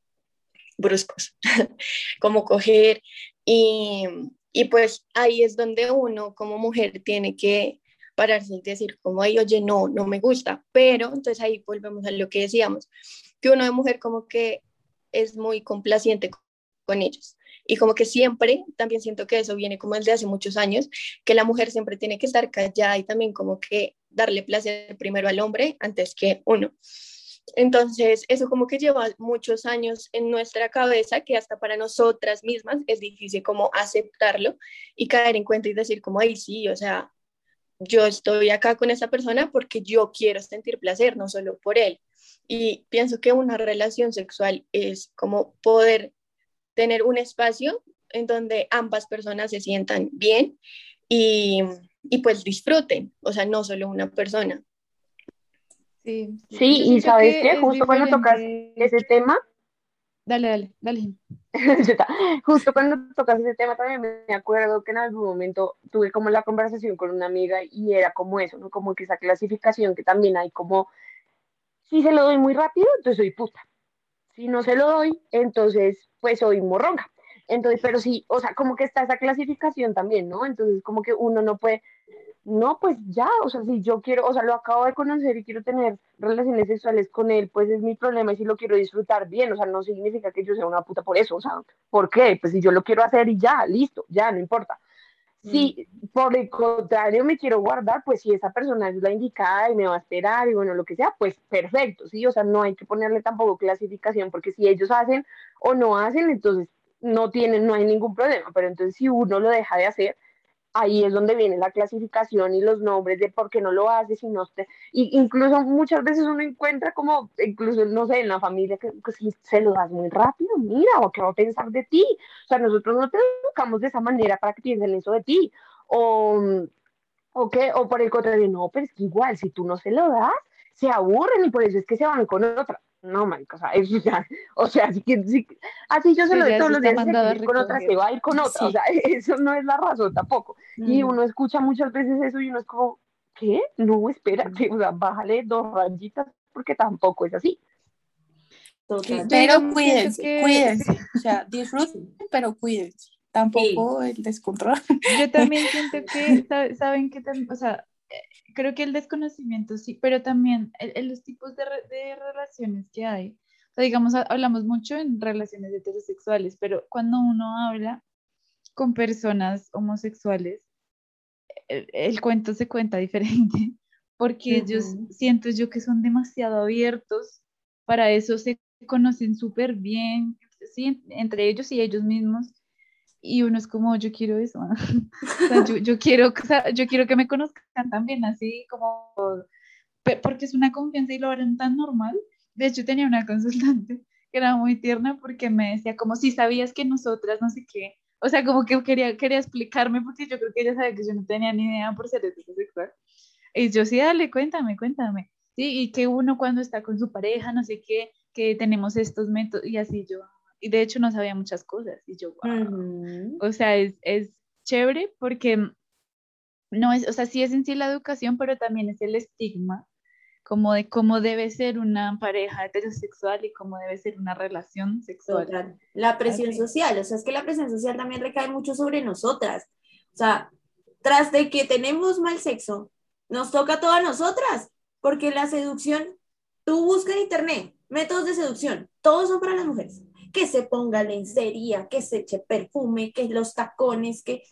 bruscos, como coger y, y pues ahí es donde uno como mujer tiene que pararse y decir como, ay, oye, no, no me gusta. Pero entonces ahí volvemos a lo que decíamos, que uno de mujer como que es muy complaciente con ellos. Y como que siempre, también siento que eso viene como desde hace muchos años, que la mujer siempre tiene que estar callada y también como que darle placer primero al hombre antes que uno. Entonces, eso como que lleva muchos años en nuestra cabeza que hasta para nosotras mismas es difícil como aceptarlo y caer en cuenta y decir como, ay, sí, o sea, yo estoy acá con esa persona porque yo quiero sentir placer, no solo por él. Y pienso que una relación sexual es como poder tener un espacio en donde ambas personas se sientan bien y, y pues disfruten, o sea, no solo una persona. Sí, sí y sabes que, justo cuando tocas ese tema, Dale, dale, dale. Justo cuando tocas ese tema también me acuerdo que en algún momento tuve como la conversación con una amiga y era como eso, ¿no? Como que esa clasificación que también hay como, si se lo doy muy rápido, entonces soy puta. Si no se lo doy, entonces pues soy morronga. Entonces, pero sí, o sea, como que está esa clasificación también, ¿no? Entonces, como que uno no puede no, pues ya, o sea, si yo quiero, o sea, lo acabo de conocer y quiero tener relaciones sexuales con él, pues es mi problema y si lo quiero disfrutar bien, o sea, no significa que yo sea una puta por eso, o sea, ¿por qué? Pues si yo lo quiero hacer y ya, listo, ya, no importa. Si mm. por el contrario me quiero guardar, pues si esa persona es la indicada y me va a esperar y bueno, lo que sea, pues perfecto, sí, o sea, no hay que ponerle tampoco clasificación, porque si ellos hacen o no hacen, entonces no tienen, no hay ningún problema, pero entonces si uno lo deja de hacer, ahí es donde viene la clasificación y los nombres de por qué no lo haces y no te, y incluso muchas veces uno encuentra como, incluso, no sé, en la familia que, si se lo das muy rápido, mira, o qué va a pensar de ti, o sea, nosotros no te educamos de esa manera para que piensen eso de ti, o, o, que, o por el contrario, no, pero es que igual, si tú no se lo das, se aburren y por eso es que se van con otra no, marica, o sea, eso ya, o sea, así, así yo se lo doy todos los días, con otra se va a ir con otra, o sea, eso no es la razón tampoco. Y uno escucha muchas veces eso y uno es como, ¿qué? No, espérate, o sea, bájale dos rayitas porque tampoco es así. Pero cuídense, cuídense, o sea, disfruten, pero cuídense, tampoco el descontrol. Yo también siento que, saben que, o sea, creo que el desconocimiento sí, pero también en los tipos de, de, relaciones que hay. O sea, digamos, hablamos mucho en relaciones heterosexuales, pero cuando uno habla con personas homosexuales, el, cuento se cuenta diferente, porque ellos siento yo que son demasiado abiertos, para eso se conocen súper bien, ¿sí? entre ellos y ellos mismos, y uno es como, yo quiero eso, yo, yo, quiero, yo quiero que me conozcan también, así como, porque es una confianza y lo harán tan normal. De hecho, tenía una consultante que era muy tierna porque me decía como si sabías que nosotras no sé qué, o sea, como que quería, quería explicarme porque yo creo que ella sabía que yo no tenía ni idea por ser heterosexual. Y yo sí, dale, cuéntame, cuéntame. Sí, y que uno cuando está con su pareja, no sé qué, que tenemos estos métodos, y así yo, y de hecho no sabía muchas cosas. Y yo, wow. O sea, es, es chévere porque no es, o sea, sí es en sí la educación, pero también es el estigma como de cómo debe ser una pareja heterosexual y cómo debe ser una relación sexual. La presión social, o sea, es que la presión social también recae mucho sobre nosotras. O sea, tras de que tenemos mal sexo, nos toca a todas nosotras, porque la seducción, tú buscas en internet métodos de seducción, todos son para las mujeres que se ponga lencería, que se eche perfume, que los tacones, que...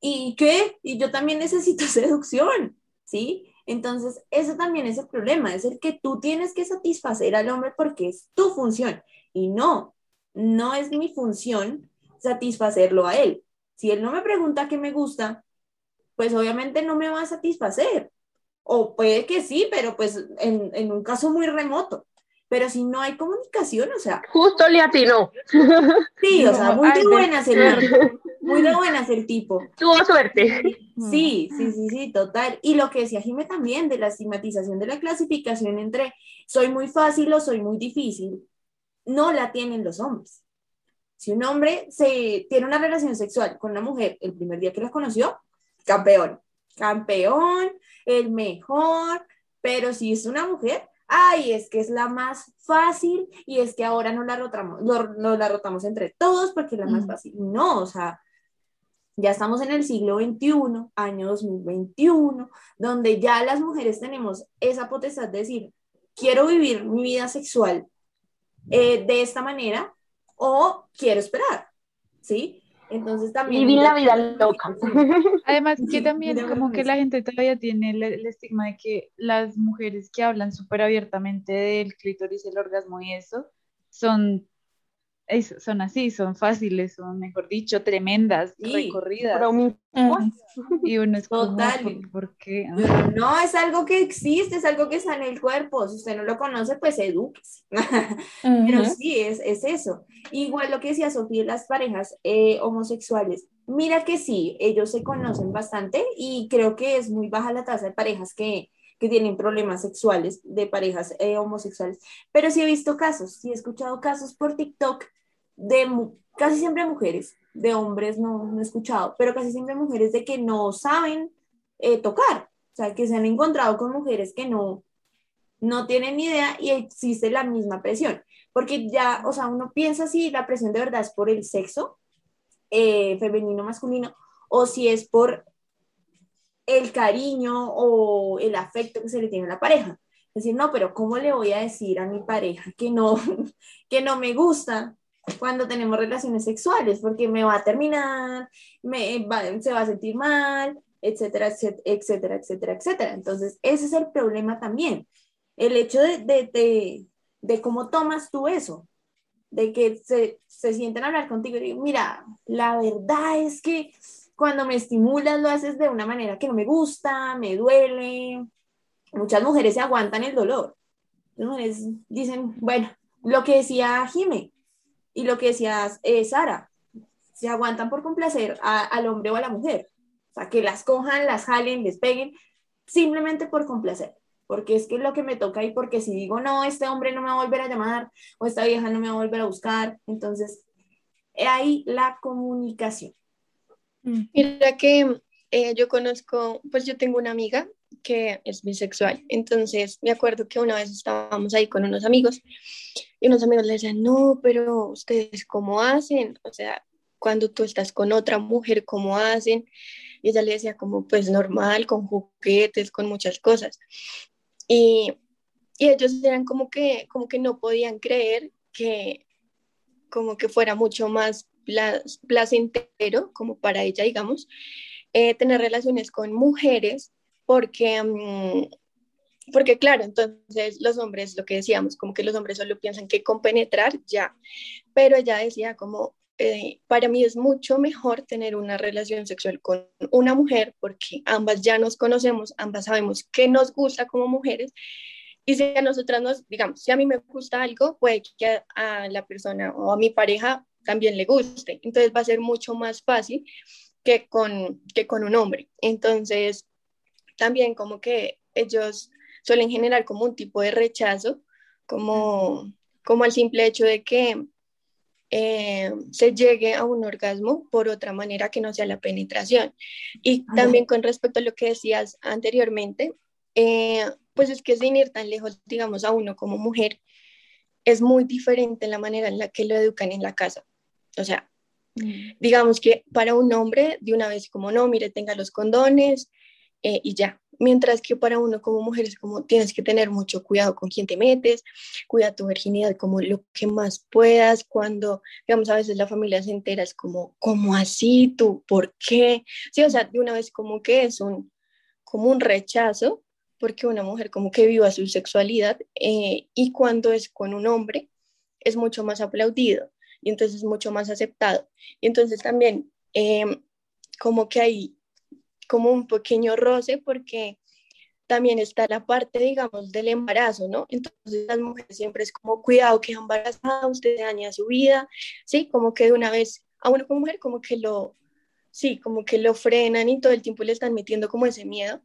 ¿Y qué? Y yo también necesito seducción, ¿sí? Entonces, eso también es el problema, es el que tú tienes que satisfacer al hombre porque es tu función. Y no, no es mi función satisfacerlo a él. Si él no me pregunta qué me gusta, pues obviamente no me va a satisfacer. O puede que sí, pero pues en, en un caso muy remoto pero si no hay comunicación, o sea. Justo le atinó. Sí, o sea, muy de buenas el muy de buenas el tipo. Tuvo suerte. Sí, sí, sí, sí, total. Y lo que decía Jimé también de la estigmatización de la clasificación entre soy muy fácil o soy muy difícil, no la tienen los hombres. Si un hombre se tiene una relación sexual con una mujer el primer día que la conoció, campeón, campeón, el mejor, pero si es una mujer, ay, es que es la más fácil y es que ahora no la rotamos, no, la rotamos entre todos porque es la más fácil. No, o sea, ya estamos en el siglo XXI, año 2021, donde ya las mujeres tenemos esa potestad de decir, quiero vivir mi vida sexual eh, de esta manera o quiero esperar, ¿sí? Entonces también... Vivir la vida loca. Además que también como que la gente todavía tiene el, el estigma de que las mujeres que hablan súper abiertamente del clítoris, el orgasmo y eso, son son así, son fáciles, son, mejor dicho, tremendas, recorridas. Y uno es Total. ¿por, qué? No, es algo que existe, es algo que está en el cuerpo. Si usted no lo conoce, pues edúquese. Pero sí, es, es, eso. Igual lo que decía Sofía, las parejas eh, homosexuales Mira que sí, ellos se conocen bastante y creo que es muy baja la tasa de parejas que, que tienen problemas sexuales, de parejas eh, homosexuales. Pero sí he visto casos, sí he escuchado casos por TikTok de casi siempre mujeres, de hombres no, no he escuchado, pero casi siempre mujeres de que no saben eh, tocar, o sea, que se han encontrado con mujeres que no, no tienen idea y existe la misma presión, porque ya, o sea, uno piensa si la presión de verdad es por el sexo, eh, femenino, masculino, o si es por el cariño o el afecto que se le tiene a la pareja. Es decir, no, pero ¿cómo le voy a decir a mi pareja que no, que no me gusta cuando tenemos relaciones sexuales? Porque me va a terminar, me se va a sentir mal, etcétera, etcétera, etcétera, etcétera. Entonces, ese es el problema también. El hecho de, de, de, cómo tomas tú eso, de que se, se sienten a hablar contigo y digo, mira, la verdad es que cuando me estimulas lo haces de una manera que no me gusta, me duele. Muchas mujeres se aguantan el dolor. Las mujeres dicen, bueno, lo que decía Jime y lo que decía eh, Sara, se aguantan por complacer al hombre o a la mujer. O sea, que las cojan, las jalen, les peguen, simplemente por complacer. Porque es que es lo que me toca y porque si digo, no, este hombre no me va a volver a llamar o esta vieja no me va a volver a buscar, entonces ahí la comunicación. Mm. Mira que eh, yo conozco, pues yo tengo una amiga que es bisexual, entonces me acuerdo que una vez estábamos ahí con unos amigos y unos amigos le decían, no, pero ustedes cómo hacen, o sea, cuando tú estás con otra mujer, ¿cómo hacen? Y ella le decía como, pues normal, con juguetes, con muchas cosas. Y, y ellos eran como que, como que no podían creer que como que fuera mucho más placentero, como para ella, digamos, eh, tener relaciones con mujeres, porque, mm, porque claro, entonces los hombres, lo que decíamos, como que los hombres solo piensan que con penetrar ya, pero ella decía como, eh, para mí es mucho mejor tener una relación sexual con una mujer porque ambas ya nos conocemos, ambas sabemos qué nos gusta como mujeres y si a nosotras nos, digamos, si a mí me gusta algo, puede que a la persona o a mi pareja también le guste. Entonces va a ser mucho más fácil que con, que con un hombre. Entonces, también como que ellos suelen generar como un tipo de rechazo, como, como el simple hecho de que eh, se llegue a un orgasmo por otra manera que no sea la penetración. Y también con respecto a lo que decías anteriormente, eh, pues es que sin ir tan lejos, digamos, a uno como mujer, es muy diferente la manera en la que lo educan en la casa. O sea, mm. digamos que para un hombre, de una vez como no, mire, tenga los condones eh, y ya. Mientras que para uno como mujer es como tienes que tener mucho cuidado con quién te metes, cuida tu virginidad como lo que más puedas. Cuando, digamos, a veces la familia se entera, es como, ¿cómo así? ¿Tú por qué? Sí, o sea, de una vez como que es un, como un rechazo, porque una mujer como que viva su sexualidad eh, y cuando es con un hombre es mucho más aplaudido y entonces es mucho más aceptado. Y entonces también em, como que hay como un pequeño roce porque también está la parte, digamos, del embarazo, ¿no? Entonces las mujeres siempre es como, cuidado que embarazada, usted daña su vida, ¿sí? Como que de una vez a una como mujer como que lo, sí, como que lo frenan y todo el tiempo le están metiendo como ese miedo.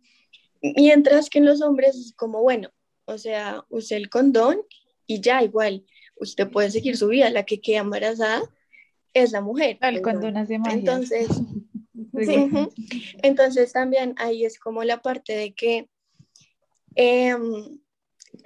Mientras que en los hombres es como, bueno, o sea, use el condón y ya igual, usted puede seguir su vida, la que queda embarazada es la mujer. El condón hace Entonces, sí, entonces también ahí es como la parte de que eh,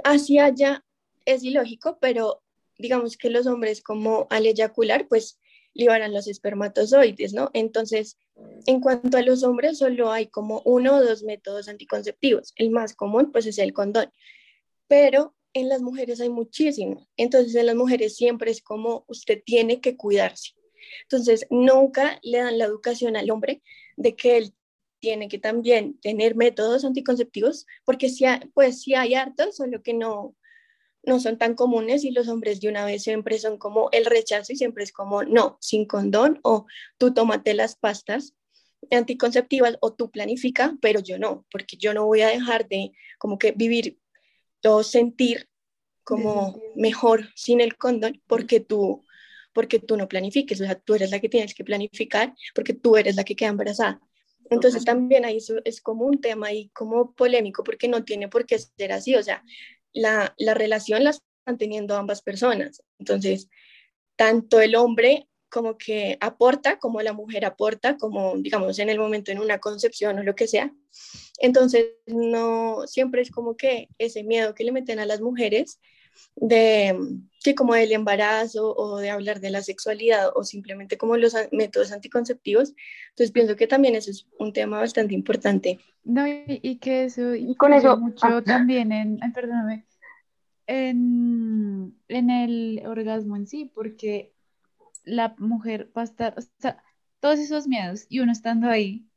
hacia allá es ilógico, pero digamos que los hombres como al eyacular, pues liberan los espermatozoides, ¿no? Entonces, en cuanto a los hombres, solo hay como uno o dos métodos anticonceptivos. El más común, pues, es el condón. Pero en las mujeres hay muchísimo. Entonces, en las mujeres siempre es como usted tiene que cuidarse. Entonces, nunca le dan la educación al hombre de que él tiene que también tener métodos anticonceptivos, porque si pues sí hay hartos, solo que no, no son tan comunes y los hombres de una vez siempre son como el rechazo y siempre es como no, sin condón o tú tómate las pastas anticonceptivas o tú planifica, pero yo no, porque yo no voy a dejar de como que vivir o sentir como mejor sin el condón porque tú porque tú no planifiques, o sea, tú eres la que tienes que planificar porque tú eres la que queda embarazada. Entonces también ahí eso es como un tema ahí como polémico porque no tiene por qué ser así, o sea, la, la relación la están teniendo ambas personas. Entonces, tanto el hombre como que aporta, como la mujer aporta, como digamos en el momento en una concepción o lo que sea. Entonces, no, siempre es como que ese miedo que le meten a las mujeres de, que como del embarazo o de hablar de la sexualidad o simplemente como los métodos anticonceptivos. Entonces, pienso que también eso es un tema bastante importante. No, y, que eso, y con eso, mucho ah, también en, perdóname, en, en el orgasmo en sí, porque la mujer va a estar, o sea, todos esos miedos y uno estando ahí,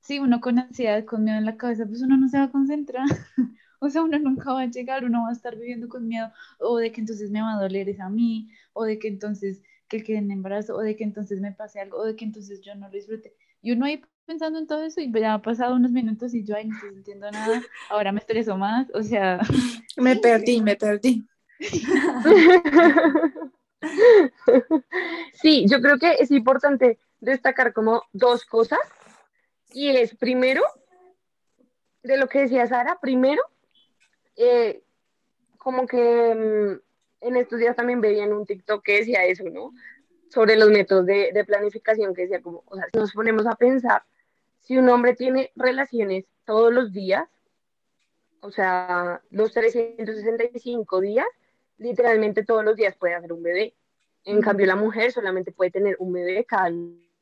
sí, uno con ansiedad, con miedo en la cabeza, pues uno no se va a concentrar. o sea, uno nunca va a llegar, uno va a estar viviendo con miedo, o de que entonces me va a doler es a mí, o de que entonces que quede en embarazo, o de que entonces me pase algo, o de que entonces yo no lo disfrute. Y uno ahí pensando en todo eso y ya ha pasado unos minutos y yo ahí no estoy sintiendo nada, ahora me estreso más, o sea... Me perdí, me perdí. Sí, yo creo que es importante destacar como dos cosas. Y es primero, de lo que decía Sara, primero, eh, como que mm, en estos días también veía en un TikTok que decía eso, ¿no? Sobre los métodos de, de planificación, que decía como, o sea, si nos ponemos a pensar, si un hombre tiene relaciones todos los días, o sea, los 365 días, literalmente todos los días puede hacer un bebé. En cambio, la mujer solamente puede tener un bebé cada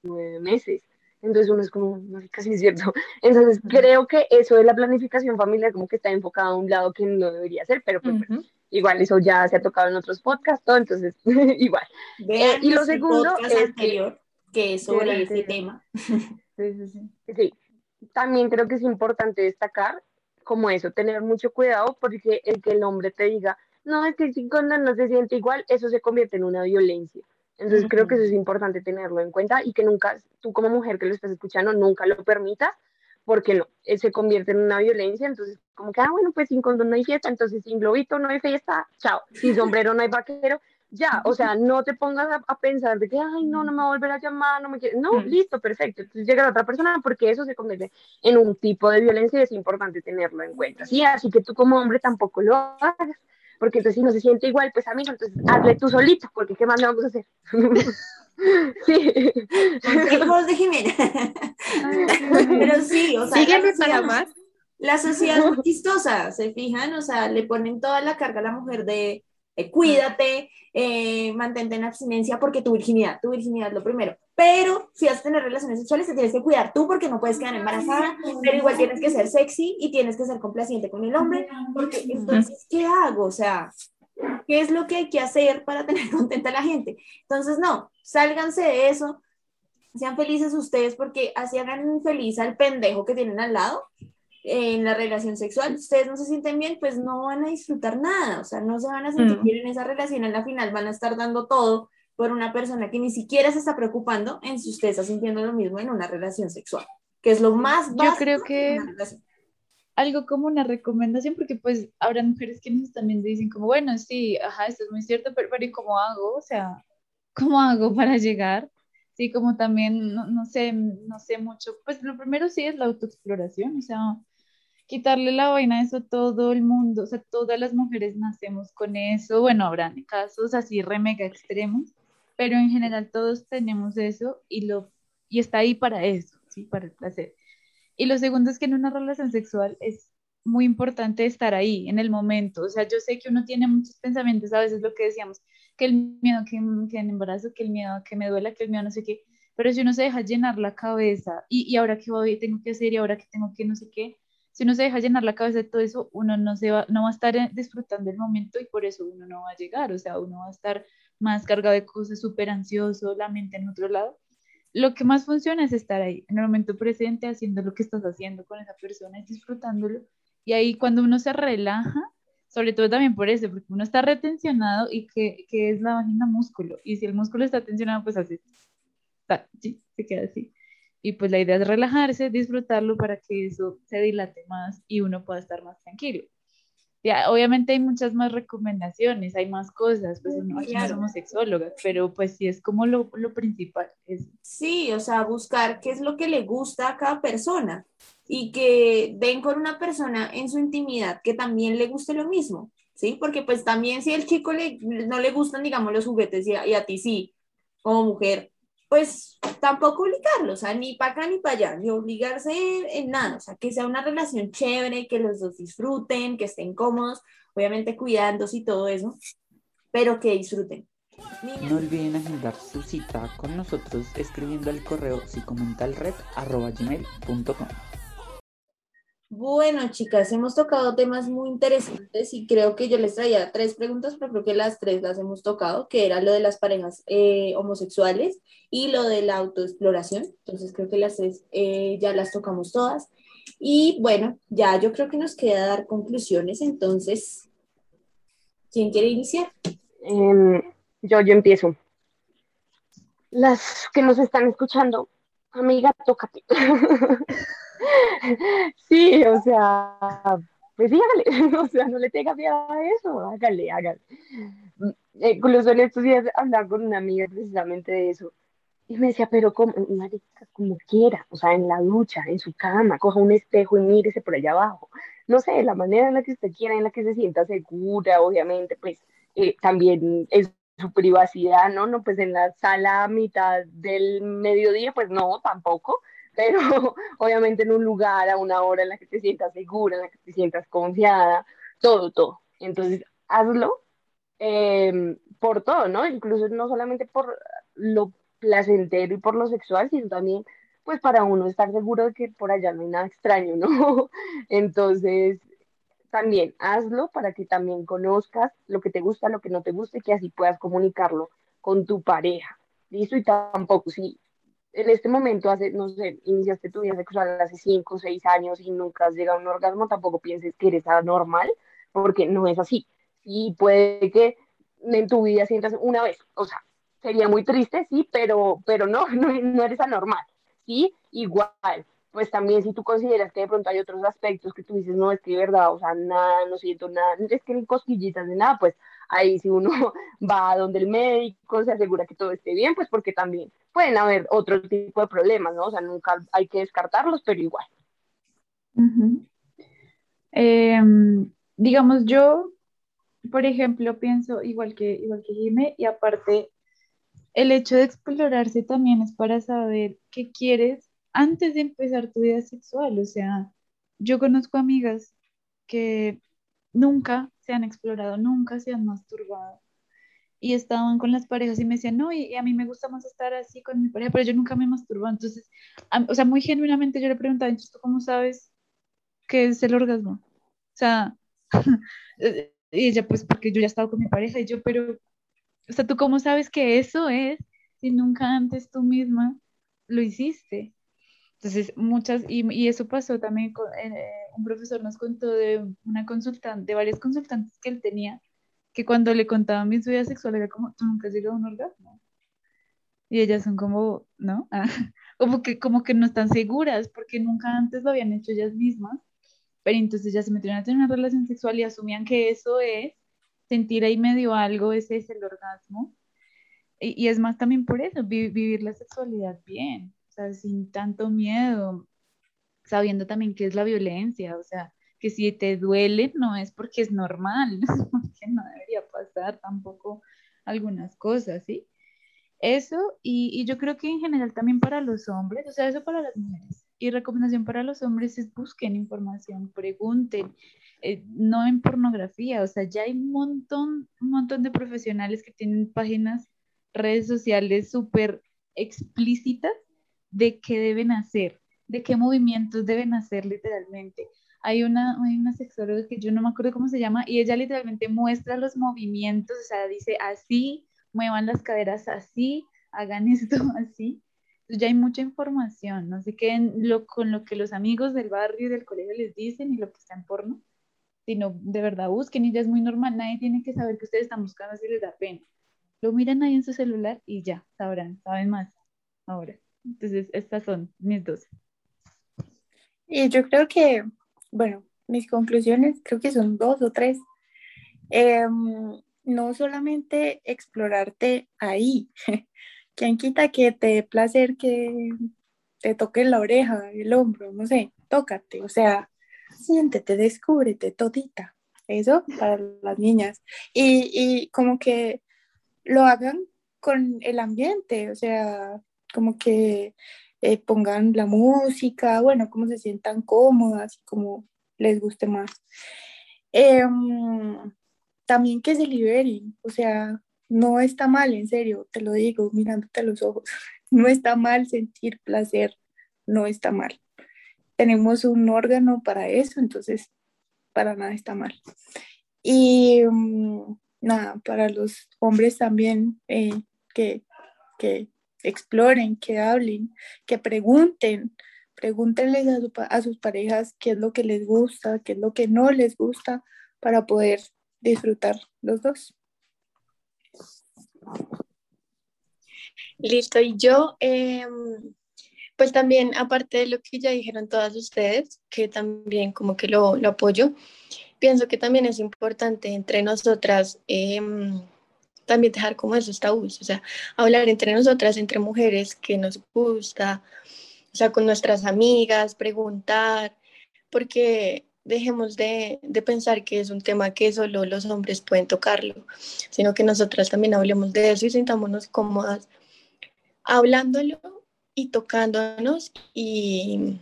nueve meses. Entonces uno es como, no sé, casi es cierto. Entonces creo que eso de la planificación familiar como que está enfocado a un lado que no debería ser, pero pues, igual eso ya se ha tocado en otros podcasts, todo, entonces igual. Eh, y lo segundo es anterior, que, es sobre ese tema. Sí, sí, sí. Sí, también creo que es importante destacar como eso, tener mucho cuidado porque el que el hombre te diga, no, es que si cuando no se siente igual, eso se convierte en una violencia. Entonces creo que eso es importante tenerlo en cuenta y que nunca, tú como mujer que lo estás escuchando, nunca lo permitas, porque no, eh, se convierte en una violencia, entonces como que, ah, bueno, pues sin condón no hay fiesta, entonces sin globito no hay fiesta, chao, sin sombrero no hay vaquero, ya, o sea, no te pongas a, pensar de que, ay, no, no me va a volver a llamar, no me quiere, no, listo, perfecto, entonces llega la otra persona porque eso se convierte en un tipo de violencia y es importante tenerlo en cuenta, sí, así que tú como hombre tampoco lo hagas, porque entonces si no se siente igual, pues amigo, entonces hazle tú solito, porque ¿qué más le vamos a hacer? sí. Consejos de Jimena. Pero sí, o sea, Sígueme para más. La sociedad es muy chistosa, ¿se fijan? O sea, le ponen toda la carga a la mujer de eh, cuídate, eh, mantente en abstinencia porque tu virginidad, tu virginidad es lo primero. Pero si vas a tener relaciones sexuales, te tienes que cuidar tú porque no puedes quedar embarazada, pero igual tienes que ser sexy y tienes que ser complaciente con el hombre, porque entonces, ¿qué hago? O sea, ¿qué es lo que hay que hacer para tener contenta a la gente? Entonces, no, sálganse de eso, sean felices ustedes porque así hagan feliz al pendejo que tienen al lado en la relación sexual, ustedes no se sienten bien, pues no van a disfrutar nada, o sea, no se van a sentir bien en esa relación, en la final van a estar dando todo por una persona que ni siquiera se está preocupando en si usted está sintiendo lo mismo en una relación sexual, que es lo más básico. Yo creo que algo como una recomendación, porque pues habrá mujeres que nos también dicen como, bueno, sí, ajá, esto es muy cierto, pero, pero ¿y cómo hago? O sea, ¿cómo hago para llegar? Sí, como también, no, no sé, no sé mucho, pues lo primero sí es la autoexploración, o sea, quitarle la vaina eso todo el mundo, o sea, todas las mujeres nacemos con eso, bueno, habrán casos así re mega extremos, pero en general todos tenemos eso y, lo, y está ahí para eso, ¿sí? Para el placer. Y lo segundo es que en una relación sexual es muy importante estar ahí, en el momento, o sea, yo sé que uno tiene muchos pensamientos, a veces lo que decíamos, que el miedo que, que en embarazo, que el miedo que me duela, que el miedo no sé qué, pero si uno se deja llenar la cabeza y, y ahora qué voy, tengo que hacer y ahora que tengo que no sé qué, si uno se deja llenar la cabeza de todo eso, uno no, se va, no va a estar eh, disfrutando el momento y por eso uno no va a llegar, o sea, uno va a estar más cargado de cosas, súper ansioso, la mente en otro lado. Lo que más funciona es estar ahí, en el momento presente, haciendo lo que estás haciendo con esa persona y disfrutándolo. Y ahí cuando uno se relaja, sobre todo también por eso, porque uno está retencionado y que, que es la vagina músculo. Y si el músculo está tensionado, pues así, sí, se queda así. Y pues la idea es relajarse, disfrutarlo para que eso se dilate más y uno pueda estar más tranquilo. obviamente hay muchas más recomendaciones, hay más cosas, pues no, somos sexólogas, pero pues sí es como lo, lo principal. Es... Sí, o sea, buscar qué es lo que le gusta a cada persona y que ven con una persona en su intimidad que también le guste lo mismo, ¿sí? Porque pues también si el chico le, no le gustan, digamos, los juguetes y a, y a ti sí, como mujer, pues tampoco obligarlo, o sea, ni para acá ni para allá, ni obligarse en nada, o sea, que sea una relación chévere, que los dos disfruten, que estén cómodos, obviamente cuidándose y todo eso, pero que disfruten. No olviden agendar su cita con nosotros escribiendo al correo psicomentalred.com. Bueno, chicas, hemos tocado temas muy interesantes y creo que yo les traía tres preguntas, pero creo que las tres las hemos tocado, que era lo de las parejas eh, homosexuales y lo de la autoexploración. Entonces creo que las eh, ya las tocamos todas. Y bueno, ya yo creo que nos queda dar conclusiones. Entonces, ¿quién quiere iniciar? Em, yo, yo empiezo. Las que nos están escuchando, amiga, tócate. sí, o sea, pues sí, hágale, o sea, no le tenga miedo a eso, hágale, hágale. Eh, incluso en estos días hablaba con una amiga precisamente de eso, y me decía, pero como, marica, como quiera, o sea, en la ducha, en su cama, coja un espejo y mírese por allá abajo. No sé, la manera en la que usted quiera, en la que se sienta segura, obviamente, pues eh, también es su privacidad, ¿no? No, pues en la sala a mitad del mediodía, pues no, tampoco, pero obviamente en un lugar, a una hora en la que te sientas segura, en la que te sientas confiada, todo, todo. Entonces, hazlo em, por todo, ¿no? Incluso no solamente por lo placentero y por lo sexual, sino también pues para uno estar seguro de que por allá no hay nada extraño, ¿no? Entonces, también hazlo para que también conozcas lo que te gusta, lo que no te gusta y que así puedas comunicarlo con tu pareja. ¿Listo? Y tampoco, si en este momento, hace, no sé, iniciaste tu vida sexual hace 5 o 6 años y nunca has llegado a un orgasmo, tampoco pienses que eres anormal, porque no es así. Y puede que en tu vida sientas una vez, o sea, sería muy triste, sí, pero, pero no, no, no eres anormal, ¿sí? Igual, pues también si tú consideras que de pronto hay otros aspectos que tú dices, no, es que de verdad, o sea, nada, no siento nada, es que ni cosquillitas de nada, pues ahí si uno va a donde el médico se asegura que todo esté bien, pues porque también pueden haber otro tipo de problemas, ¿no? O sea, nunca hay que descartarlos, pero igual. Em, digamos, yo, por ejemplo, pienso igual que, igual que Jimé, y aparte, el hecho de explorarse también es para saber qué quieres antes de empezar tu vida sexual. O sea, yo conozco amigas que nunca se han explorado, nunca se han masturbado y estaban con las parejas y me decían, no, y, a mí me gusta más estar así con mi pareja, pero yo nunca me masturbo. Entonces, o sea, muy genuinamente yo le preguntaba, ¿tú cómo sabes qué es el orgasmo? O sea, y ella, pues porque yo ya he estado con mi pareja y yo, pero, o sea, ¿tú cómo sabes que eso es si nunca antes tú misma lo hiciste? Entonces, muchas, y, y eso pasó también, con, eh, un profesor nos contó de una consultante, de varias consultantes que él tenía, que cuando le contaban mi vida sexual era como, ¿tú nunca has llegado a un orgasmo? Y ellas son como, ¿no? como, que, como que no están seguras porque nunca antes lo habían hecho ellas mismas, pero entonces ya se metieron a tener una relación sexual y asumían que eso es sentir ahí medio algo, ese es el orgasmo. Y es más también por eso, vivir la sexualidad bien, o sea, sin tanto miedo, sabiendo también qué es la violencia, o sea, que si te duele no es porque es normal, porque no debería pasar tampoco algunas cosas, ¿sí? Eso, y, y, yo creo que en general también para los hombres, o sea, eso para las mujeres. Y recomendación para los hombres es busquen información, pregunten, eh, no en pornografía, o sea, ya hay un montón, un montón de profesionales que tienen páginas, redes sociales súper explícitas de qué deben hacer, de qué movimientos deben hacer literalmente hay una, hay una sexóloga que yo no me acuerdo cómo se llama, y ella literalmente muestra los movimientos, o sea, dice así, muevan las caderas así, hagan esto así. Entonces ya hay mucha información, no se queden lo, con lo que los amigos del barrio y del colegio les dicen y lo que está en porno, sino de verdad busquen y ya es muy normal, nadie tiene que saber que ustedes están buscando si les da pena. Lo miran ahí en su celular y ya, sabrán, saben más ahora. Entonces, estas son mis dos. Y yo creo que bueno, mis conclusiones, creo que son dos o tres. Em, no solamente explorarte ahí. ¿Quién quita que te dé placer que te toque la oreja, el hombro, no sé, tócate, o sea, siéntete, descúbrete todita. Eso para las niñas. Y, y como que lo hagan con el ambiente, o sea, como que eh, pongan la música, bueno, como se sientan cómodas, como les guste más. Em, también que se liberen, o sea, no está mal, en serio, te lo digo, mirándote a los ojos, no está mal sentir placer, no está mal. Tenemos un órgano para eso, entonces para nada está mal. Y mm, nada, para los hombres también eh, que, que exploren, que hablen, que pregunten, pregúntenles a, sus parejas qué es lo que les gusta, qué es lo que no les gusta para poder disfrutar los dos. Listo, y yo, em, pues también, aparte de lo que ya dijeron todas ustedes, que también como que lo, lo apoyo, pienso que también es importante entre nosotras em, también dejar como esos tabús, o sea, hablar entre nosotras, entre mujeres que nos gusta, o sea, con nuestras amigas, preguntar, porque dejemos de, de, pensar que es un tema que solo los hombres pueden tocarlo, sino que nosotras también hablemos de eso y sintámonos cómodas hablándolo y tocándonos y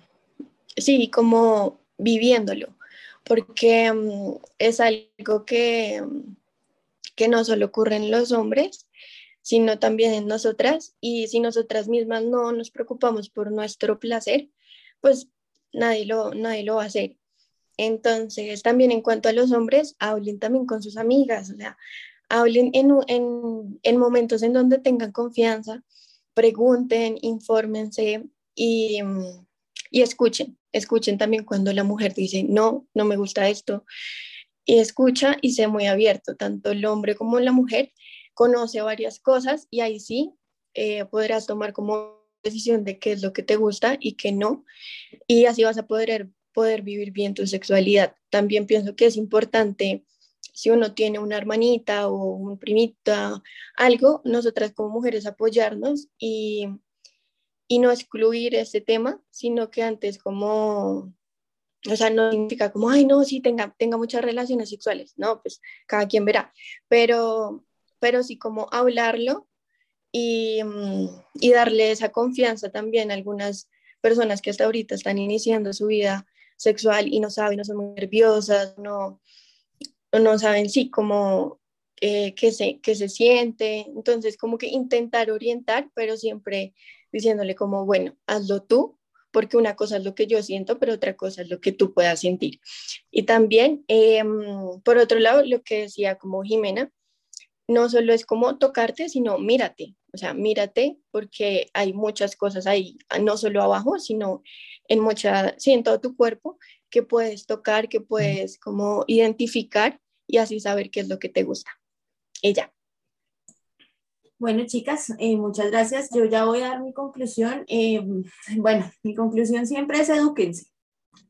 sí, como viviéndolo, porque um, es algo que, um, que no solo ocurre en los hombres, sino también en nosotras. Y si nosotras mismas no nos preocupamos por nuestro placer, pues nadie lo, nadie lo va a hacer. Entonces, también en cuanto a los hombres, hablen también con sus amigas, o sea, hablen en, en, en momentos en donde tengan confianza, pregunten, infórmense y, y escuchen. Escuchen también cuando la mujer dice, no, no me gusta esto. Y escucha y sé muy abierto, tanto el hombre como la mujer conoce varias cosas y ahí sí eh, podrás tomar como decisión de qué es lo que te gusta y qué no. Y así vas a poder poder vivir bien tu sexualidad. También pienso que es importante, si uno tiene una hermanita o un primita, algo, nosotras como mujeres apoyarnos y, y no excluir ese tema, sino que antes como, o sea, no significa como, ay, no, sí, tenga, tenga muchas relaciones sexuales, no, pues cada quien verá, pero, pero sí como hablarlo y, mm, y darle esa confianza también a algunas personas que hasta ahorita están iniciando su vida sexual y no saben, no son muy nerviosas, no, no saben, sí, cómo, eh, se, qué se siente. Entonces, como que intentar orientar, pero siempre diciéndole como, bueno, hazlo tú, porque una cosa es lo que yo siento, pero otra cosa es lo que tú puedas sentir. Y también, em, por otro lado, lo que decía como Jimena, no solo es como tocarte, sino mírate, o sea, mírate porque hay muchas cosas ahí, no solo abajo, sino en mucha, sí, en todo tu cuerpo que puedes tocar, que puedes como identificar y así saber qué es lo que te gusta. Ella. Bueno, chicas, eh, muchas gracias. Yo ya voy a dar mi conclusión. Eh, bueno, mi conclusión siempre es edúquense,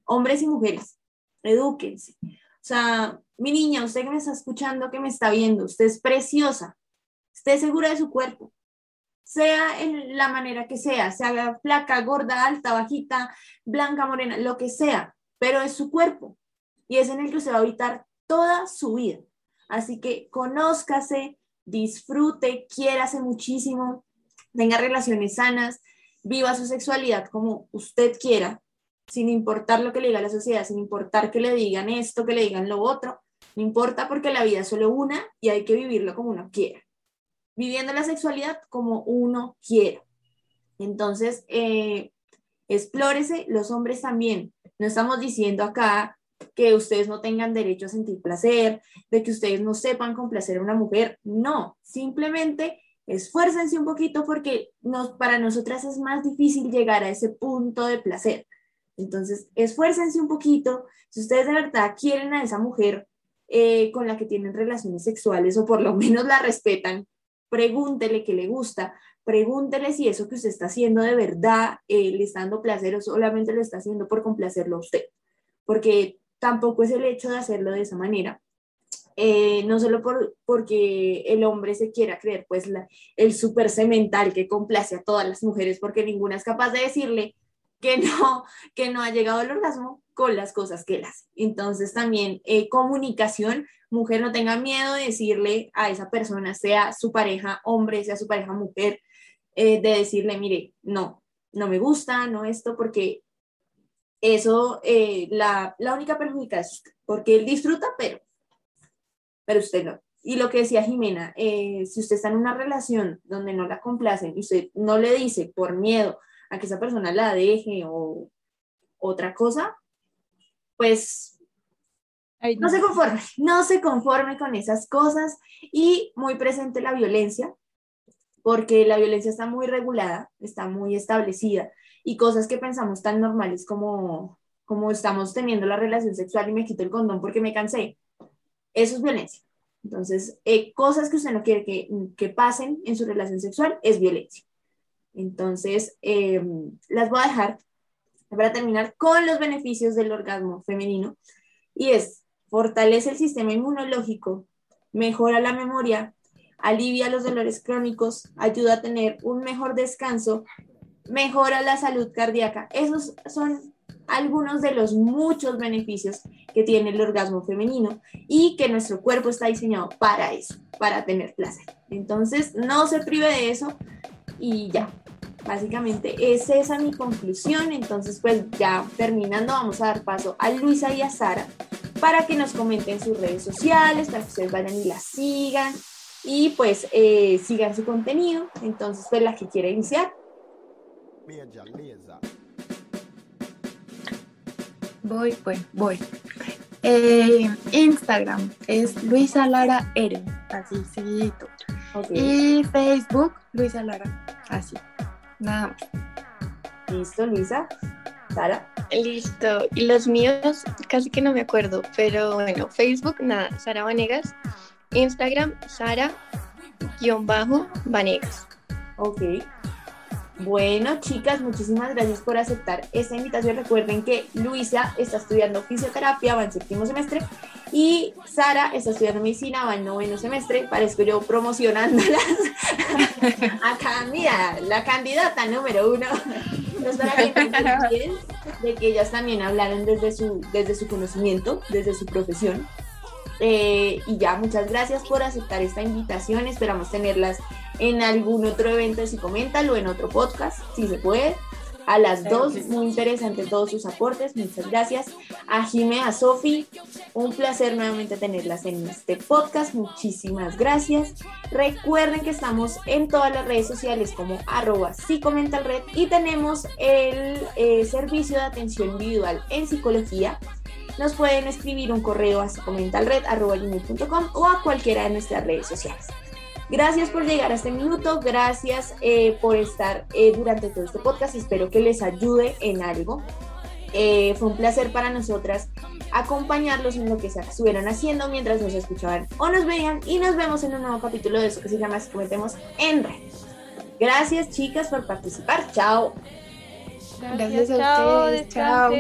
hombres y mujeres, edúquense. O sea, mi niña, usted que me está escuchando, que me está viendo, usted es preciosa, esté segura de su cuerpo, sea en la manera que sea, sea flaca, gorda, alta, bajita, blanca, morena, lo que sea, pero es su cuerpo y es en el que se va a habitar toda su vida. Así que conózcase, disfrute, quiérase muchísimo, tenga relaciones sanas, viva su sexualidad como usted quiera, sin importar lo que le diga la sociedad, sin importar que le digan esto, que le digan lo otro, no importa porque la vida es solo una y hay que vivirlo como uno quiera. Viviendo la sexualidad como uno quiera. Entonces, eh, explórese, los hombres también. No estamos diciendo acá que ustedes no tengan derecho a sentir placer, de que ustedes no sepan complacer a una mujer. No, simplemente esfuércense un poquito porque nos, para nosotras es más difícil llegar a ese punto de placer. Entonces, esfuércense un poquito. Si ustedes de verdad quieren a esa mujer eh, con la que tienen relaciones sexuales o por lo menos la respetan, pregúntele qué le gusta, pregúntele si eso que usted está haciendo de verdad eh, le está dando placer o solamente lo está haciendo por complacerlo a usted. Porque tampoco es el hecho de hacerlo de esa manera. Eh, no solo por, porque el hombre se quiera creer pues el super cemental que complace a todas las mujeres porque ninguna es capaz de decirle que no, que no ha llegado al orgasmo con las cosas que él hace. Entonces también eh, comunicación, mujer no tenga miedo de decirle a esa persona, sea su pareja hombre, sea su pareja mujer, eh, de decirle, mire, no, no me gusta, no esto, porque eso, la, la única perjudica es porque él disfruta, pero pero usted no. Y lo que decía Jimena, eh, si usted está en una relación donde no la complacen y usted no le dice por miedo a que esa persona la deje o otra cosa, pues no. se conforme, no se conforme con esas cosas y muy presente la violencia, porque la violencia está muy regulada, está muy establecida y cosas que pensamos tan normales como, como estamos teniendo la relación sexual y me quito el condón porque me cansé eso es violencia. Entonces, eh, cosas que usted no quiere que, pasen en su relación sexual es violencia. Entonces, em, las voy a dejar para terminar con los beneficios del orgasmo femenino. Y es, fortalece el sistema inmunológico, mejora la memoria, alivia los dolores crónicos, ayuda a tener un mejor descanso, mejora la salud cardíaca. Esos son algunos de los muchos beneficios que tiene el orgasmo femenino y que nuestro cuerpo está diseñado para eso, para tener placer. Entonces, no se prive de eso y ya. Básicamente es esa mi conclusión. Entonces, pues ya terminando, vamos a dar paso a Luisa y a Sara para que nos comenten sus redes sociales, para que ustedes vayan y la sigan y pues eh, sigan su contenido. Entonces, pues la que quiera iniciar. Voy, voy, voy. Eh, Instagram es Luisa Lara Eren, así seguidito. Y Facebook, Luisa Lara, así. Nada más. Listo, Luisa. Sara. Listo. Y los míos casi que no me acuerdo, pero bueno, Facebook, nada, Sara Vanegas. Instagram, Sara-Vanegas. Ok. Bueno, chicas, muchísimas gracias por aceptar esta invitación. Recuerden que Luisa está estudiando fisioterapia, va en séptimo semestre, y Sara está estudiando medicina, va en noveno semestre. Parezco yo promocionándolas. Acá, mira, la candidata número uno. Nos de que ellas también hablaron desde su, desde su conocimiento, desde su profesión. Eh, y ya, muchas gracias por aceptar esta invitación. Esperamos tenerlas en algún otro evento, si coméntalo, en otro podcast, si se puede. A las dos, muy interesante todos sus aportes, muchas gracias. A Jime, a Sofi, un placer nuevamente tenerlas en este podcast, muchísimas gracias. Recuerden que estamos en todas las redes sociales como arroba psicomentalred y tenemos el eh, servicio de atención individual en psicología nos pueden escribir un correo a comentalred.com o a cualquiera de nuestras redes sociales. Gracias por llegar a este minuto, gracias eh, por estar eh, durante todo este podcast, espero que les ayude en algo. Eh, fue un placer para nosotras acompañarlos en lo que se estuvieran haciendo mientras nos escuchaban o nos veían y nos vemos en un nuevo capítulo de eso que se llama Así Cometemos en Red. Gracias chicas por participar, chao. Gracias, a ustedes, chao.